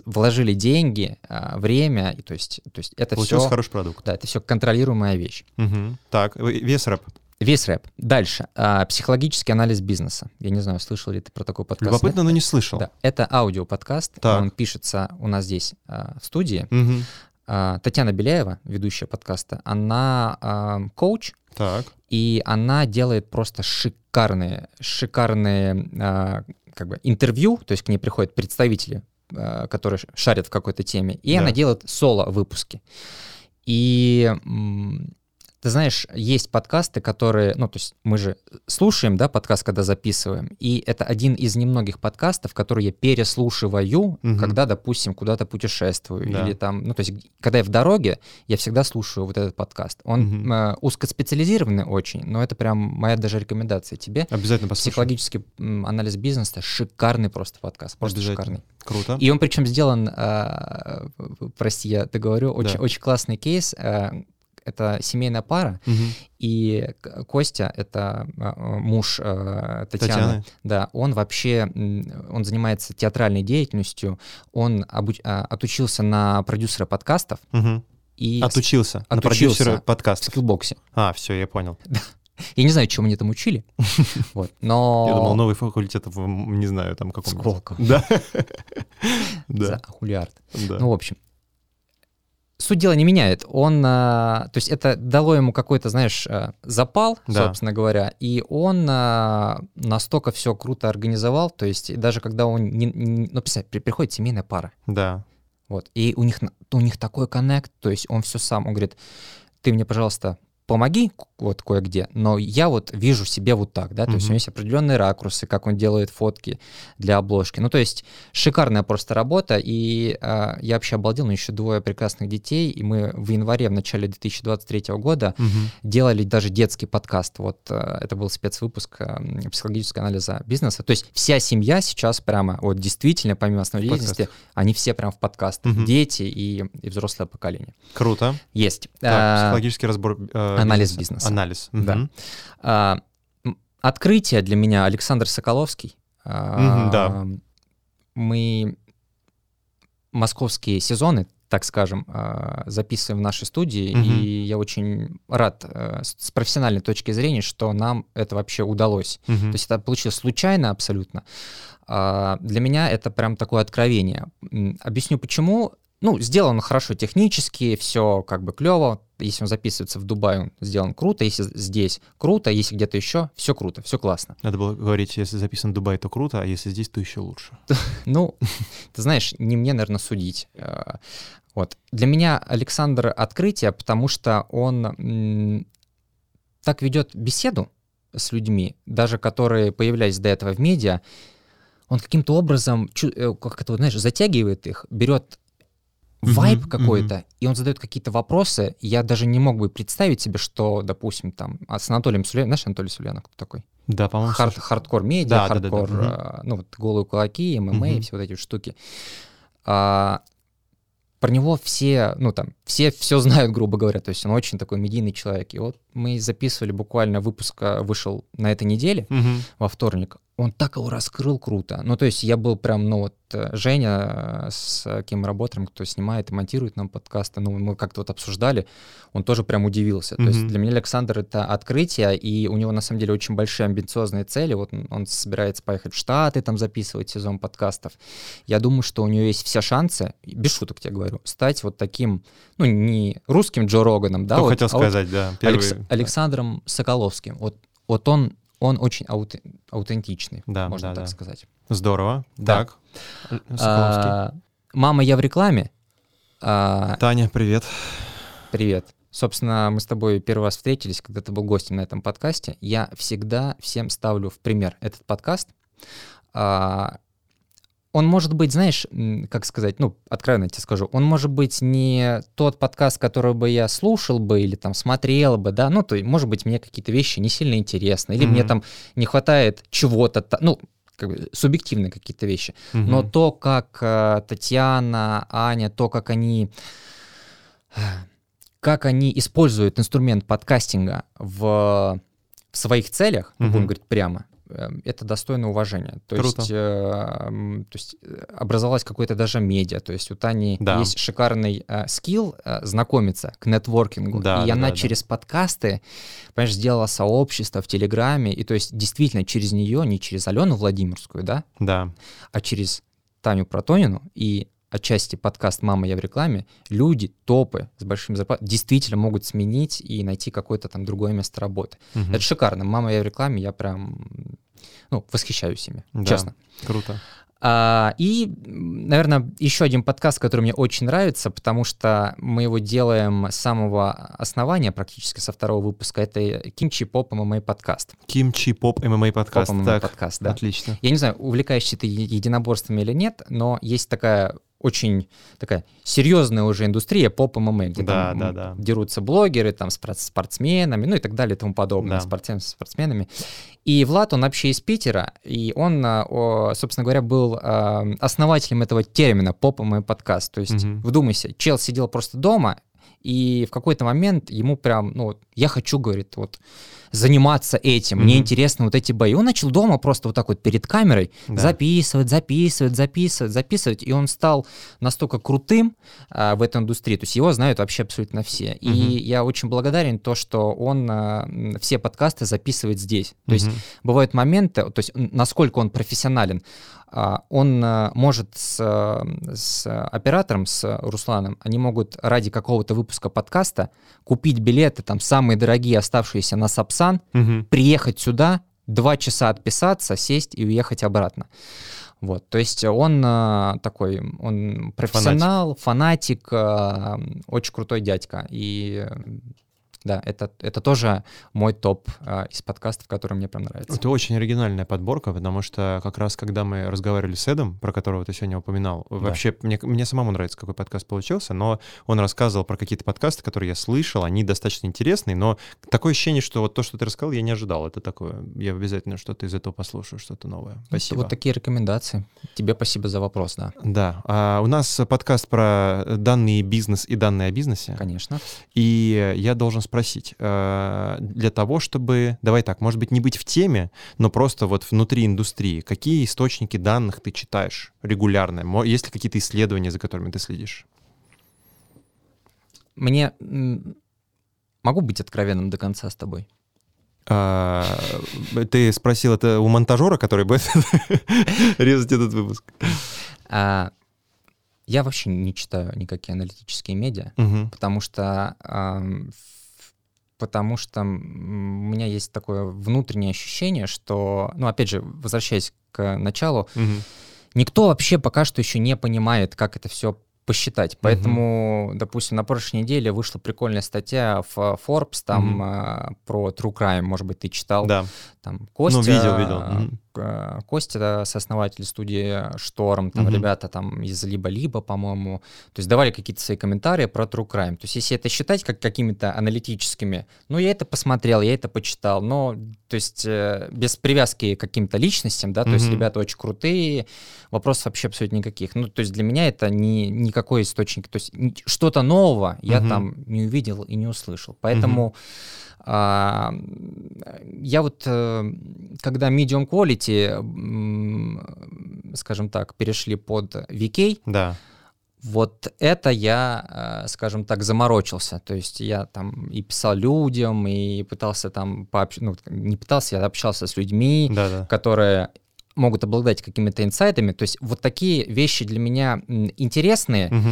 вложили деньги, а, время. И, то есть, то есть это Получился все... хороший продукт. Да, это все контролируемая вещь. Угу. Так, вес рэп. Весь рэп. Дальше. А, психологический анализ бизнеса. Я не знаю, слышал ли ты про такой подкаст. Любопытно, Нет? но не слышал. Да. Это аудиоподкаст. Так. Он пишется у нас здесь а, в студии. Угу. А, Татьяна Беляева, ведущая подкаста, она а, коуч. Так. И она делает просто шикарные, шикарные а, как бы интервью, то есть к ней приходят представители, а, которые шарят в какой-то теме, и да. она делает соло-выпуски. И ты знаешь, есть подкасты, которые, ну, то есть мы же слушаем, да, подкаст, когда записываем, и это один из немногих подкастов, которые я переслушиваю, угу. когда, допустим, куда-то путешествую, да. или там, ну, то есть когда я в дороге, я всегда слушаю вот этот подкаст. Он угу. э, узкоспециализированный очень, но это прям моя даже рекомендация тебе. Обязательно послушай. Психологический анализ бизнеса, шикарный просто подкаст, просто шикарный. Круто. И он причем сделан, э, прости, я договорю, очень, да. очень классный кейс, э, это семейная пара, угу. и Костя, это а, муж э, Татьяны, Татьяны, да, он вообще, он занимается театральной деятельностью, он обуч, а, отучился на продюсера подкастов. Угу. И отучился отучился, на продюсера подкастов. В скиллбоксе. А, все, я понял. Я не знаю, чему они там учили, вот, но... Я думал, новый факультет, не знаю, там каком Сколково. Да. За хулиард. Ну, в общем, суть дела не меняет. Он, а, то есть это дало ему какой-то, знаешь, а, запал, да. собственно говоря, и он а, настолько все круто организовал, то есть даже когда он, не, не, ну, представь, приходит семейная пара. Да. Вот, и у них, у них такой коннект, то есть он все сам, он говорит, ты мне, пожалуйста, помоги вот кое-где, но я вот вижу себе вот так, да, то mm-hmm. есть у него есть определенные ракурсы, как он делает фотки для обложки. Ну, то есть шикарная просто работа, и э, я вообще обалдел, у еще двое прекрасных детей, и мы в январе, в начале 2023 года mm-hmm. делали даже детский подкаст, вот э, это был спецвыпуск э, психологического анализа бизнеса, то есть вся семья сейчас прямо, вот действительно, помимо основной деятельности, они все прям в подкаст, mm-hmm. дети и, и взрослое поколение. Круто. Есть. Так, психологический разбор э, Анализ бизнеса. Анализ. Да. А, открытие для меня Александр Соколовский. А, да. Мы московские сезоны, так скажем, а, записываем в нашей студии, угу. и я очень рад э, с профессиональной точки зрения, что нам это вообще удалось. Угу. То есть это получилось случайно абсолютно. А, для меня это прям такое откровение. Объясню почему. Ну, сделано хорошо технически, все как бы клево. Если он записывается в Дубае, он сделан круто. Если здесь круто, если где-то еще, все круто, все классно. Надо было говорить, если записан в Дубае, то круто, а если здесь, то еще лучше. Ну, ты знаешь, не мне, наверное, судить. Э, вот. Для меня Александр открытие, потому что он так ведет беседу с людьми, даже которые появлялись до этого в медиа, он каким-то образом, э, как это, знаешь, затягивает их, берет вайб mm-hmm, какой-то, mm-hmm. и он задает какие-то вопросы. Я даже не мог бы представить себе, что, допустим, там, а с Анатолием Сулеймановым, знаешь, Анатолий Сулейманов кто такой? Да, по-моему. Хард, хардкор медиа, Да, да, хардкор, да, да. э, ну вот голые кулаки, ММА и Мгм. все вот эти штуки. А, про него все, ну там, все все знают, грубо говоря, то есть он очень такой медийный человек. И вот мы записывали буквально выпуск, а, вышел на этой неделе, Мгм. во вторник, он так его раскрыл круто. Ну, то есть я был прям, ну вот, э, Женя, э, с кем мы работаем, кто снимает и монтирует нам подкасты, ну, мы как-то вот обсуждали, он тоже прям удивился. То есть для меня Александр — это открытие, и у него, на самом деле, очень большие амбициозные цели. Вот он, он собирается поехать в Штаты, там записывать сезон подкастов. Я думаю, что у него есть все шансы, без шуток тебе говорю, стать вот таким, ну, не русским Джо Роганом, да, Кто вот, хотел а вот сказать, да. Первый... Алекс- Александром Соколовским. Вот, вот он, он очень ауте- аутентичный, Да, можно да, так да. сказать. Здорово. Да. Так. Соколовский. А, мама, я в рекламе. А, Таня, привет. привет. Собственно, мы с тобой первый раз встретились, когда ты был гостем на этом подкасте. Я всегда всем ставлю в пример этот подкаст. А, он может быть, знаешь, как сказать, ну, откровенно тебе скажу, он может быть не тот подкаст, который бы я слушал бы или там смотрел бы, да, ну, то есть, может быть, мне какие-то вещи не сильно интересны, или мне Мгм. там не хватает чего-то, ну, как бы субъективные какие-то вещи. Но Мгм. то, как э, Татьяна, Аня, то, как они, э, как они используют инструмент подкастинга в, в своих целях, ну, будем говорить прямо, это достойно уважения. То Круто. есть, э, то есть э, образовалось какое-то даже медиа. То есть у Тани Да. есть шикарный э, скилл э, знакомиться к нетворкингу. Да, и да, она да, да. через подкасты, понимаешь, сделала сообщество в Телеграме. И то есть действительно через нее, не через Алену Владимирскую, да, Да. а через Таню Протонину и отчасти подкаст «Мама, я в рекламе», люди, топы с большими зарплатами действительно могут сменить и найти какое-то там другое место работы. Мгм. Это шикарно. «Мама, я в рекламе», я прям, ну, восхищаюсь ими, Да. честно. Круто. А, и, наверное, еще один подкаст, который мне очень нравится, потому что мы его делаем с самого основания, практически со второго выпуска, это «Кимчи Поп ММА подкаст». Кимчи Поп ММА подкаст. Поп ММА подкаст, да. отлично. Я не знаю, увлекаешься ты единоборствами или нет, но есть такая очень такая серьезная уже индустрия поп ММА, где Да, там да, да. дерутся блогеры, там спор- спортсменами, ну и так далее и тому подобное, Да. спортсмен, спортсменами. И Влад, он вообще из Питера, и он, а, собственно говоря, был а, основателем этого термина поп ММА подкаст. То есть, Мгм. вдумайся, чел сидел просто дома, и в какой-то момент ему прям, ну, я хочу, говорит, вот, заниматься этим, мне Мгм. интересны вот эти бои. Он начал дома просто вот так вот перед камерой Да. записывать, записывать, записывать, записывать, и он стал настолько крутым а, в этой индустрии, то есть его знают вообще абсолютно все. И Мгм. я очень благодарен то, что он а, все подкасты записывает здесь. То есть Мгм. бывают моменты, то есть насколько он профессионален, он а, может с, а, с оператором, с Русланом, они могут ради какого-то выпуска подкаста купить билеты, там, самые дорогие, оставшиеся на Сапсан, Мгм. приехать сюда, два часа отписаться, сесть и уехать обратно. Вот, то есть он а, такой, он профессионал, фанатик, а, очень крутой дядька. И э, да, это, это тоже мой топ а, из подкастов, который мне прям нравится. Это очень оригинальная подборка, потому что как раз когда мы разговаривали с Эдом, про которого ты сегодня упоминал, вообще мне, мне самому нравится, какой подкаст получился, но он рассказывал про какие-то подкасты, которые я слышал, они достаточно интересные, но такое ощущение, что вот то, что ты рассказал, я не ожидал. Это такое, я обязательно что-то из этого послушаю, что-то новое. Спасибо. Вот такие рекомендации. Тебе спасибо за вопрос, да. Да, а у нас подкаст про данный бизнес и данные о бизнесе. Конечно. И я должен спросить, э, для того, чтобы, давай так, может быть, не быть в теме, но просто вот внутри индустрии, какие источники данных ты читаешь регулярно? Есть ли какие-то исследования, за которыми ты следишь? Мне могу быть откровенным до конца с тобой. А, Ты спросил это у монтажера, который будет резать этот выпуск? А, я вообще не читаю никакие аналитические медиа. Мгм. потому что ф- потому что у меня есть такое внутреннее ощущение, что, ну, опять же, возвращаясь к началу, Мгм. никто вообще пока что еще не понимает, как это все посчитать. Поэтому, допустим, на прошлой неделе вышла прикольная статья в Forbes там а, про True Crime, может быть, ты читал. Да, Там Костя, ну видел, видел. э, Костя, сооснователь студии Шторм, там угу. ребята там из либо-либо, по-моему, то есть давали какие-то свои комментарии про True Crime. То есть если это считать как какими-то аналитическими, ну, я это посмотрел, я это почитал, но, то есть э, без привязки к каким-то личностям, да, то угу. есть ребята очень крутые, вопросов вообще абсолютно никаких. Ну, то есть для меня это не, никакой источник, то есть что-то нового я угу. там не увидел и не услышал. Поэтому... Угу а, я вот, э, когда medium quality, скажем так, перешли под VK, да. вот это я, э, скажем так, заморочился. То есть я там и писал людям, и пытался там пообщаться, ну, не пытался, я общался с людьми, да -да. которые могут обладать какими-то инсайтами. То есть вот такие вещи для меня интересные, угу.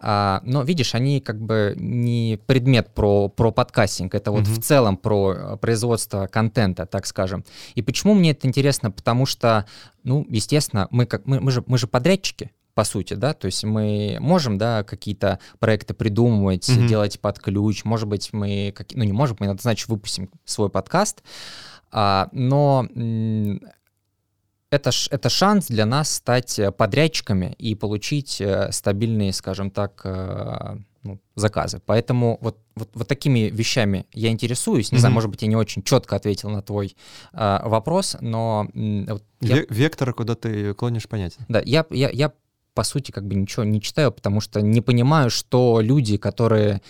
а, но видишь, они как бы не предмет про, про подкастинг, это вот угу. в целом про э, производство контента, так скажем. И почему мне это интересно? Потому что, ну, естественно, мы, как, мы, мы, же, мы же подрядчики, по сути, да, то есть мы можем, да, какие-то проекты придумывать, mm-hmm. делать под ключ, может быть, мы, как, ну не можем, мы, значит, выпустим свой подкаст, а, но это, это шанс для нас стать э, подрядчиками и получить э, стабильные, скажем так, э, ну, заказы. Поэтому вот, вот, вот такими вещами я интересуюсь. Не mm-hmm. знаю, может быть, я не очень четко ответил на твой э, вопрос, но... Вот я... Вектор, куда ты клонишь, понятен. Да, я, я, я, по сути, как бы ничего не читаю, потому что не понимаю, что люди, которые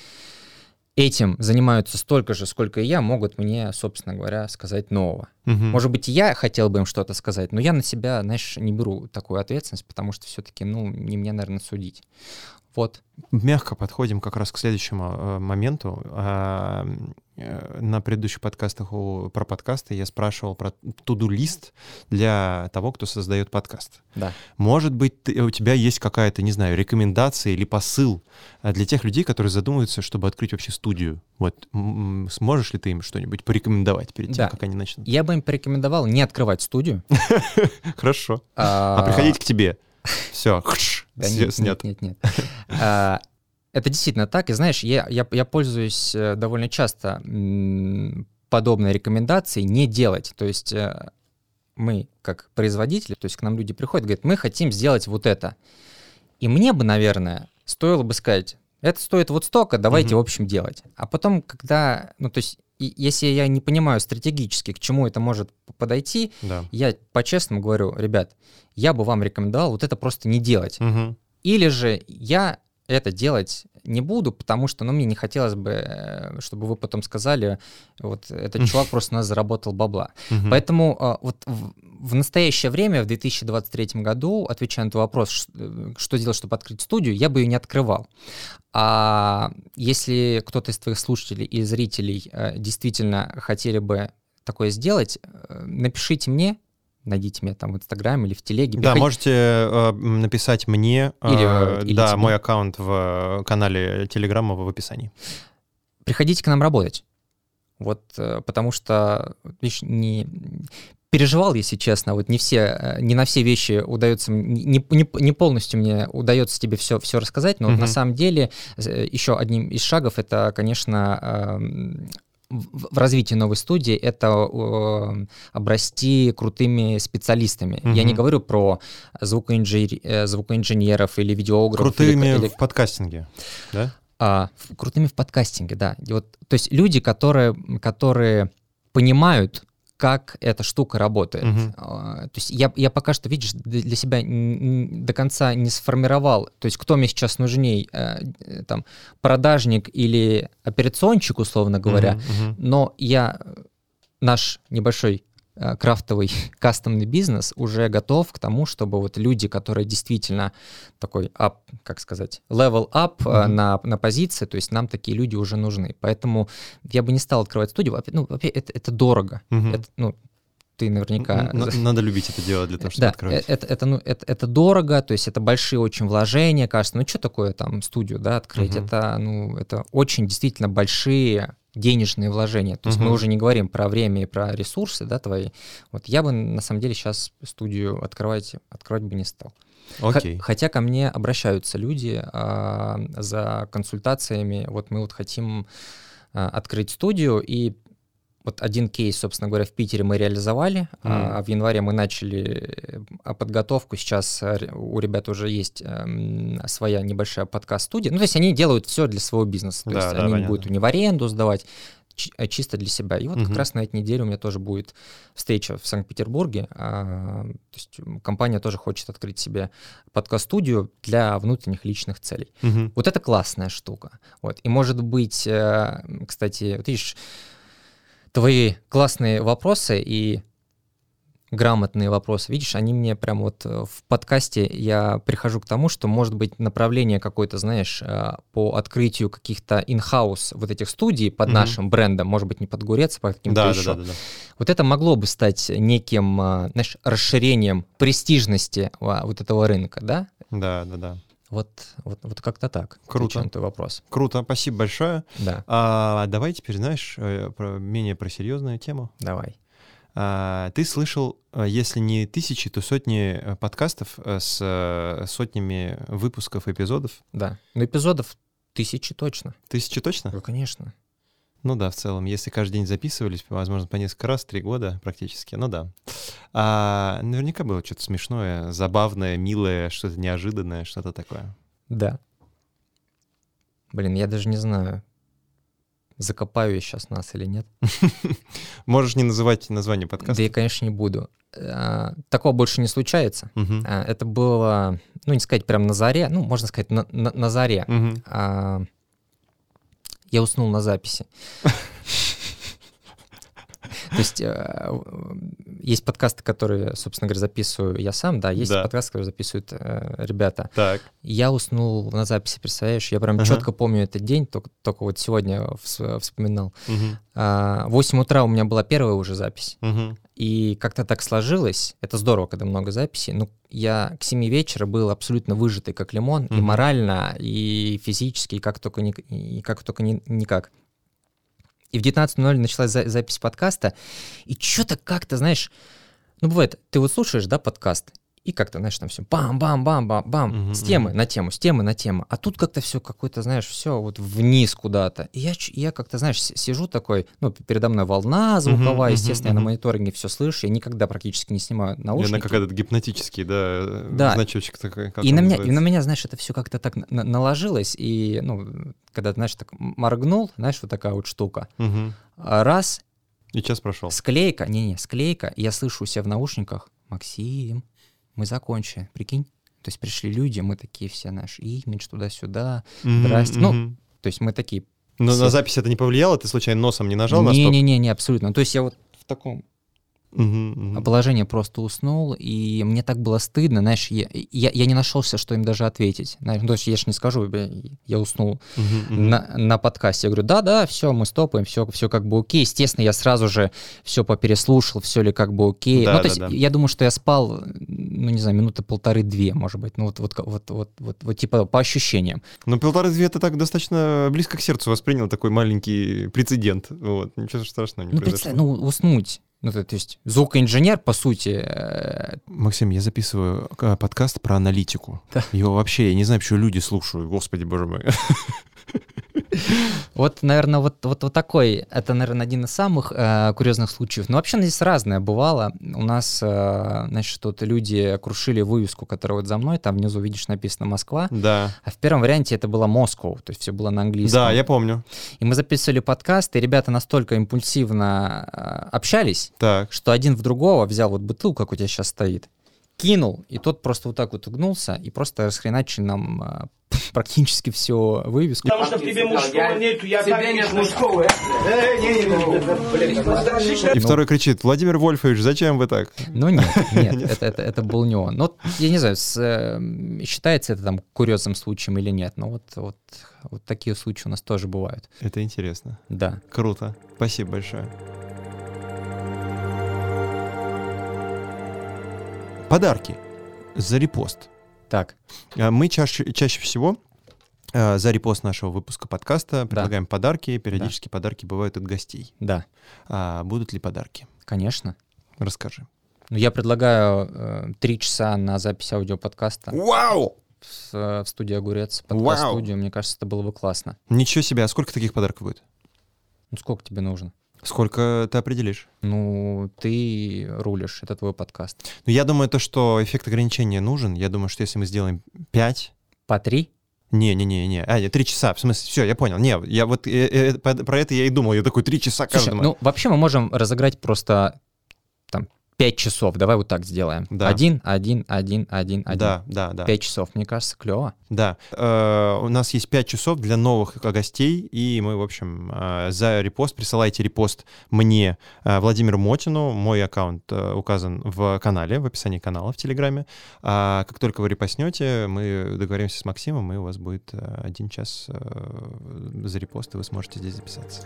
этим занимаются столько же, сколько и я, могут мне, собственно говоря, сказать нового. Угу. Может быть, я хотел бы им что-то сказать, но я на себя, знаешь, не беру такую ответственность, потому что все-таки, ну, не мне, наверное, судить. Вот. Мягко подходим как раз к следующему э, моменту. Э, на предыдущих подкастах у, про подкасты я спрашивал про туду-лист для того, кто создает подкаст. Да. Может быть, у тебя есть какая-то, не знаю, рекомендация или посыл э, для тех людей, которые задумываются, чтобы открыть вообще студию. Вот сможешь ли ты им что-нибудь порекомендовать перед тем, да. как они начнут? Я бы им порекомендовал не открывать студию. Хорошо. А, а приходить к тебе. Все, да нет. Нет, нет, нет. А, это действительно так. И знаешь, я, я, я пользуюсь э, довольно часто подобной рекомендацией не делать. То есть э, мы, как производители, то есть к нам люди приходят, говорят, мы хотим сделать вот это. И мне бы, наверное, стоило бы сказать, это стоит вот столько, давайте, угу. в общем, делать. А потом, когда, ну, то есть и если я не понимаю стратегически, к чему это может подойти, да. я по-честному говорю, ребят, я бы вам рекомендовал вот это просто не делать. Угу. Или же я это делать не буду, потому что, ну, мне не хотелось бы, э, чтобы вы потом сказали, вот этот чувак просто у нас заработал бабла. Поэтому а, вот в настоящее время, в 2023 году, отвечая на этот вопрос, э, что делать, чтобы открыть студию, я бы ее не открывал. А если кто-то из твоих слушателей и зрителей э, действительно хотели бы такое сделать, напишите мне, найдите меня там в Инстаграме или в Телеге. Да, Приходи... можете э, написать мне, э, или, или да, тебе. мой аккаунт в канале Телеграма в описании. Приходите к нам работать. Вот, э, потому что, видишь, не переживал, если честно, вот не все, э, не на все вещи удается, не, не, не полностью мне удается тебе все, все рассказать, но uh-huh. на самом деле э, еще одним из шагов это, конечно, в развитии новой студии это э, обрасти крутыми специалистами. Угу. Я не говорю про звукоинженер, э, звукоинженеров или видеографов. Крутыми или, в подкастинге, да? А, крутыми в подкастинге, да. И вот, то есть люди, которые, которые понимают как эта штука работает. Угу. То есть я, я пока что, видишь, для себя до конца не сформировал, то есть кто мне сейчас нужней, э, там, продажник или операционщик, условно говоря, угу, угу. но я наш небольшой Э, крафтовый кастомный бизнес уже готов к тому, чтобы вот люди, которые действительно такой up, как сказать, level up mm-hmm. на, на позиции, то есть нам такие люди уже нужны. Поэтому я бы не стал открывать студию. Ну, вообще, это, это дорого. Mm-hmm. Это, ну, ты наверняка... Надо любить это дело для того, чтобы да, открывать. Это, это, ну, это, это дорого, то есть это большие очень вложения, кажется. Ну, что такое там студию, да, открыть? Угу. Это, ну, это очень действительно большие денежные вложения. То есть угу. мы уже не говорим про время и про ресурсы, да, твои. Вот я бы на самом деле сейчас студию открывать, открывать бы не стал. Окей. Хотя ко мне обращаются люди а, за консультациями. Вот мы вот хотим а, открыть студию, и вот один кейс, собственно говоря, в Питере мы реализовали, mm. а в январе мы начали э, подготовку. Сейчас э, у ребят уже есть э, своя небольшая подкаст-студия. Ну, то есть они делают все для своего бизнеса. То да, есть да, они понятно. будут не в аренду сдавать, э, чисто для себя. И вот угу. как раз на этой неделе у меня тоже будет встреча в Санкт-Петербурге. А, то есть компания тоже хочет открыть себе подкаст-студию для внутренних личных целей. Угу. Вот это классная штука. Вот. И может быть, кстати, вот видишь, твои классные вопросы и грамотные вопросы, видишь, они мне прям вот э, в подкасте я прихожу к тому, что может быть направление какое-то, знаешь, э, по открытию каких-то in-house вот этих студий под mm-hmm. нашим брендом, может быть, не под Гурец, а под каким-то да, еще. Да, да, да, да. Вот это могло бы стать неким, э, знаешь, расширением престижности вот этого рынка, да? Да, да, да. Вот, вот, вот как-то так. Круто. На твой вопрос. Круто, спасибо большое. Да. А, давай теперь, знаешь, э, про, менее про серьезную тему. Давай. А, ты слышал, э, если не тысячи, то сотни э, подкастов с сотнями выпусков, эпизодов? Да. Ну, эпизодов тысячи точно. Тысячи точно? Ну, конечно. Ну да, в целом, если каждый день записывались, возможно, по несколько раз, три года практически, ну да. А, наверняка было что-то смешное, забавное, милое, что-то неожиданное, что-то такое. Да. Блин, я даже не знаю, закопаю я сейчас нас или нет. Можешь не называть название подкаста. Да я, конечно, не буду. А, такого больше не случается. А, это было, ну, не сказать прям на заре, ну, можно сказать, на, заре. Я уснул на записи. То есть э, есть подкасты, которые, собственно говоря, записываю я сам, да, есть да. подкасты, которые записывают э, ребята. Так. Я уснул на записи, представляешь? Я прям ага. четко помню этот день, только, только вот сегодня вспоминал. Угу. А, 8 утра у меня была первая уже запись. Угу. И как-то так сложилось. Это здорово, когда много записей. Ну, я к 7 вечера был абсолютно выжатый, как лимон, mm-hmm. и морально, и физически, и как только, ни, и как только ни, никак. И в 19.00 началась за- запись подкаста, и что-то как-то, знаешь, ну, бывает, ты вот слушаешь, да, подкаст, и как-то, знаешь, там все бам-бам-бам-бам-бам, угу, с темы угу. на тему, с темы на тему. А тут как-то все какое-то, знаешь, все вот вниз куда-то. И я, я как-то, знаешь, сижу такой, ну, передо мной волна звуковая, угу, естественно, угу, я на мониторинге все слышу, я никогда практически не снимаю наушники. Она как этот гипнотический, да, да. значочек такой. И на, меня, и на меня, знаешь, это все как-то так на наложилось, и, ну, когда, знаешь, так моргнул, знаешь, вот такая вот штука. Угу. Раз. И час прошел. Склейка, не-не, склейка, и я слышу у себя в наушниках, Максим, мы закончили, прикинь. То есть пришли люди, мы такие все, наш имидж туда-сюда, mm-hmm, здрасте. Mm-hmm. Ну, то есть мы такие... Но все... на запись это не повлияло? Ты случайно носом не нажал не, на стоп? Не-не-не, абсолютно. То есть я вот в таком Угу, Положение просто уснул, и мне так было стыдно, знаешь, я, я, я не нашелся, что им даже ответить. Знаешь, ну, то есть я же не скажу, я уснул угу, на, на подкасте. Я говорю, да-да, все, мы стопаем, все, все как бы окей. Естественно, я сразу же все попереслушал, все ли как бы окей. Да, ну, то да, есть да. я думаю, что я спал, ну, не знаю, минуты полторы-две, может быть, ну, вот, вот, вот, вот, вот, вот типа по ощущениям. Ну, полторы-две это так достаточно близко к сердцу воспринял такой маленький прецедент. Вот, ничего страшного не ну, произошло. Ну, уснуть ну, то, то есть звукоинженер, по сути. Э, Максим, я записываю э, подкаст про аналитику. Да. Его вообще, я не знаю, почему люди слушают, господи, боже мой. Вот, наверное, вот, вот, вот такой, это, наверное, один из самых э, курьезных случаев. Но вообще здесь разное бывало. У нас, э, значит, тут люди крушили вывеску, которая вот за мной, там внизу, видишь, написано «Москва». Да. А в первом варианте это было «Москва», то есть все было на английском. Да, я помню. И мы записывали подкаст, и ребята настолько импульсивно э, общались, так. что один в другого взял вот бутылку, как у тебя сейчас стоит, кинул, и тот просто вот так вот угнулся и просто расхреначил нам а, практически все вывеску. Потому что в тебе мужского нету, я тебе нет мужского. И второй кричит, Владимир Вольфович, зачем вы так? Ну нет, нет, это, это, это был не он. Ну, я не знаю, с, э, считается это там курьезным случаем или нет, но вот, вот, вот такие случаи у нас тоже бывают. Это интересно. Да. Круто. Спасибо большое. Подарки за репост. Так. А, мы чаще, чаще всего а, за репост нашего выпуска подкаста предлагаем да. подарки. Периодически да. подарки бывают от гостей. Да. А будут ли подарки? Конечно. Расскажи. Ну, я предлагаю э, три часа на запись аудиоподкаста. Вау! В, в студии «Огурец», подкаст-студию. Мне кажется, это было бы классно. Ничего себе. А сколько таких подарков будет? Ну, сколько тебе нужно? Сколько ты определишь? Ну, ты рулишь, это твой подкаст. Ну, я думаю, то, что эффект ограничения нужен. Я думаю, что если мы сделаем 5... По 3? Не-не-не-не, а, нет, три часа, в смысле, все, я понял, не, я вот э, э, про это я и думал, я такой, три часа каждому. ну, вообще мы можем разыграть просто 5 часов, давай вот так сделаем. Да. Один, один, один, один, один. Да, да, да. 5 часов, мне кажется, клево. Да. Э, у нас есть 5 часов для новых гостей, и мы, в общем, э, за репост присылайте репост мне, э, Владимиру Мотину. Мой аккаунт э, указан в канале, в описании канала в Телеграме. А как только вы репостнете, мы договоримся с Максимом, и у вас будет один час э, за репост, и вы сможете здесь записаться.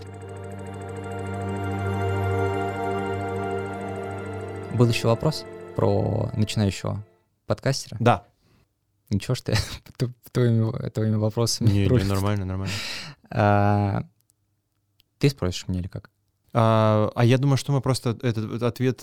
Был еще вопрос про начинающего подкастера? Да. Ничего, что я твоими, твоими вопросами Не, не, нормально, нормально. А, ты спросишь мне или как? А, а я думаю, что мы просто этот ответ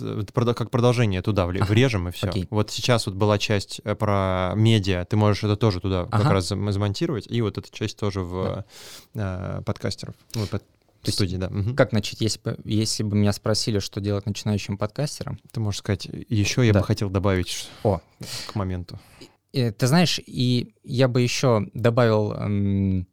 как продолжение туда врежем и все. Окей. Вот сейчас вот была часть э, про медиа, ты можешь это тоже туда ага. как раз замонтировать, и вот эта часть тоже в да. э, подкастеров, ну, под, то есть, студии, да. Угу. Как начать, если бы, если бы меня спросили, что делать начинающим подкастером? Ты можешь сказать, еще я да. бы хотел добавить О. к моменту. И, ты знаешь, и я бы еще добавил эм,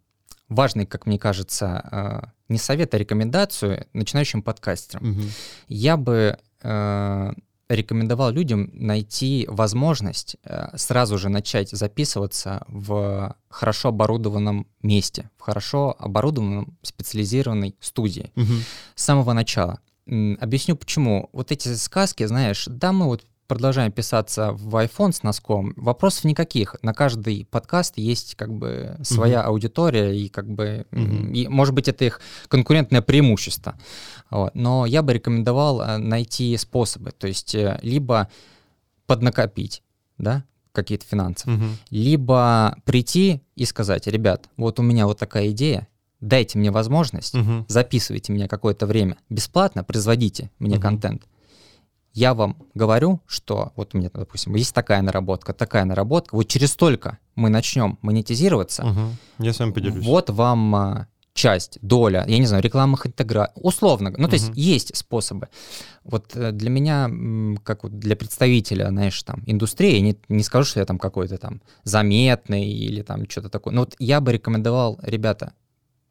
важный, как мне кажется, э, не совет, а рекомендацию начинающим подкастерам. Угу. Я бы э, рекомендовал людям найти возможность э, сразу же начать записываться в хорошо оборудованном месте, в хорошо оборудованном специализированной студии угу. с самого начала. Объясню почему. Вот эти сказки, знаешь, да, мы вот продолжаем писаться в iPhone с носком, вопросов никаких. На каждый подкаст есть как бы своя uh-huh. аудитория, и как бы, uh-huh. и, может быть, это их конкурентное преимущество. Вот. Но я бы рекомендовал э, найти способы, то есть э, либо поднакопить, да, какие-то финансы, uh-huh. либо прийти и сказать, ребят, вот у меня вот такая идея, дайте мне возможность, uh-huh. записывайте меня какое-то время бесплатно, производите мне uh-huh. контент я вам говорю, что вот у меня, допустим, есть такая наработка, такая наработка, вот через столько мы начнем монетизироваться. Угу. Я с вами поделюсь. Вот вам а, часть, доля, я не знаю, рекламных интеграций, условно, ну, то угу. есть есть способы. Вот э, для меня, как вот для представителя, знаешь, там, индустрии, не, не скажу, что я там какой-то там заметный или там что-то такое, но вот я бы рекомендовал, ребята,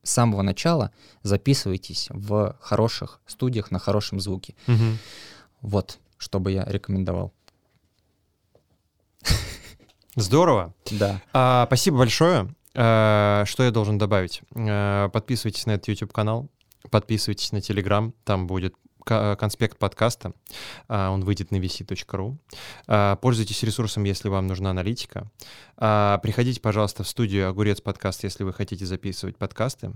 с самого начала записывайтесь в хороших студиях на хорошем звуке. Угу. Вот, что бы я рекомендовал. Здорово. Да. А, спасибо большое. А, что я должен добавить? А, подписывайтесь на этот YouTube-канал, подписывайтесь на Telegram, там будет конспект подкаста, а, он выйдет на vc.ru. А, пользуйтесь ресурсом, если вам нужна аналитика. А, приходите, пожалуйста, в студию «Огурец подкаст», если вы хотите записывать подкасты.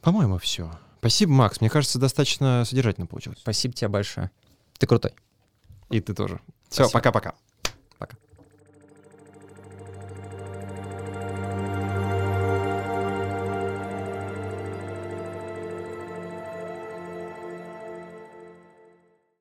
По-моему, все. Спасибо, Макс. Мне кажется, достаточно содержательно получилось. Спасибо тебе большое. Ты крутой. И ты тоже. Все, пока-пока. Пока. -пока. пока.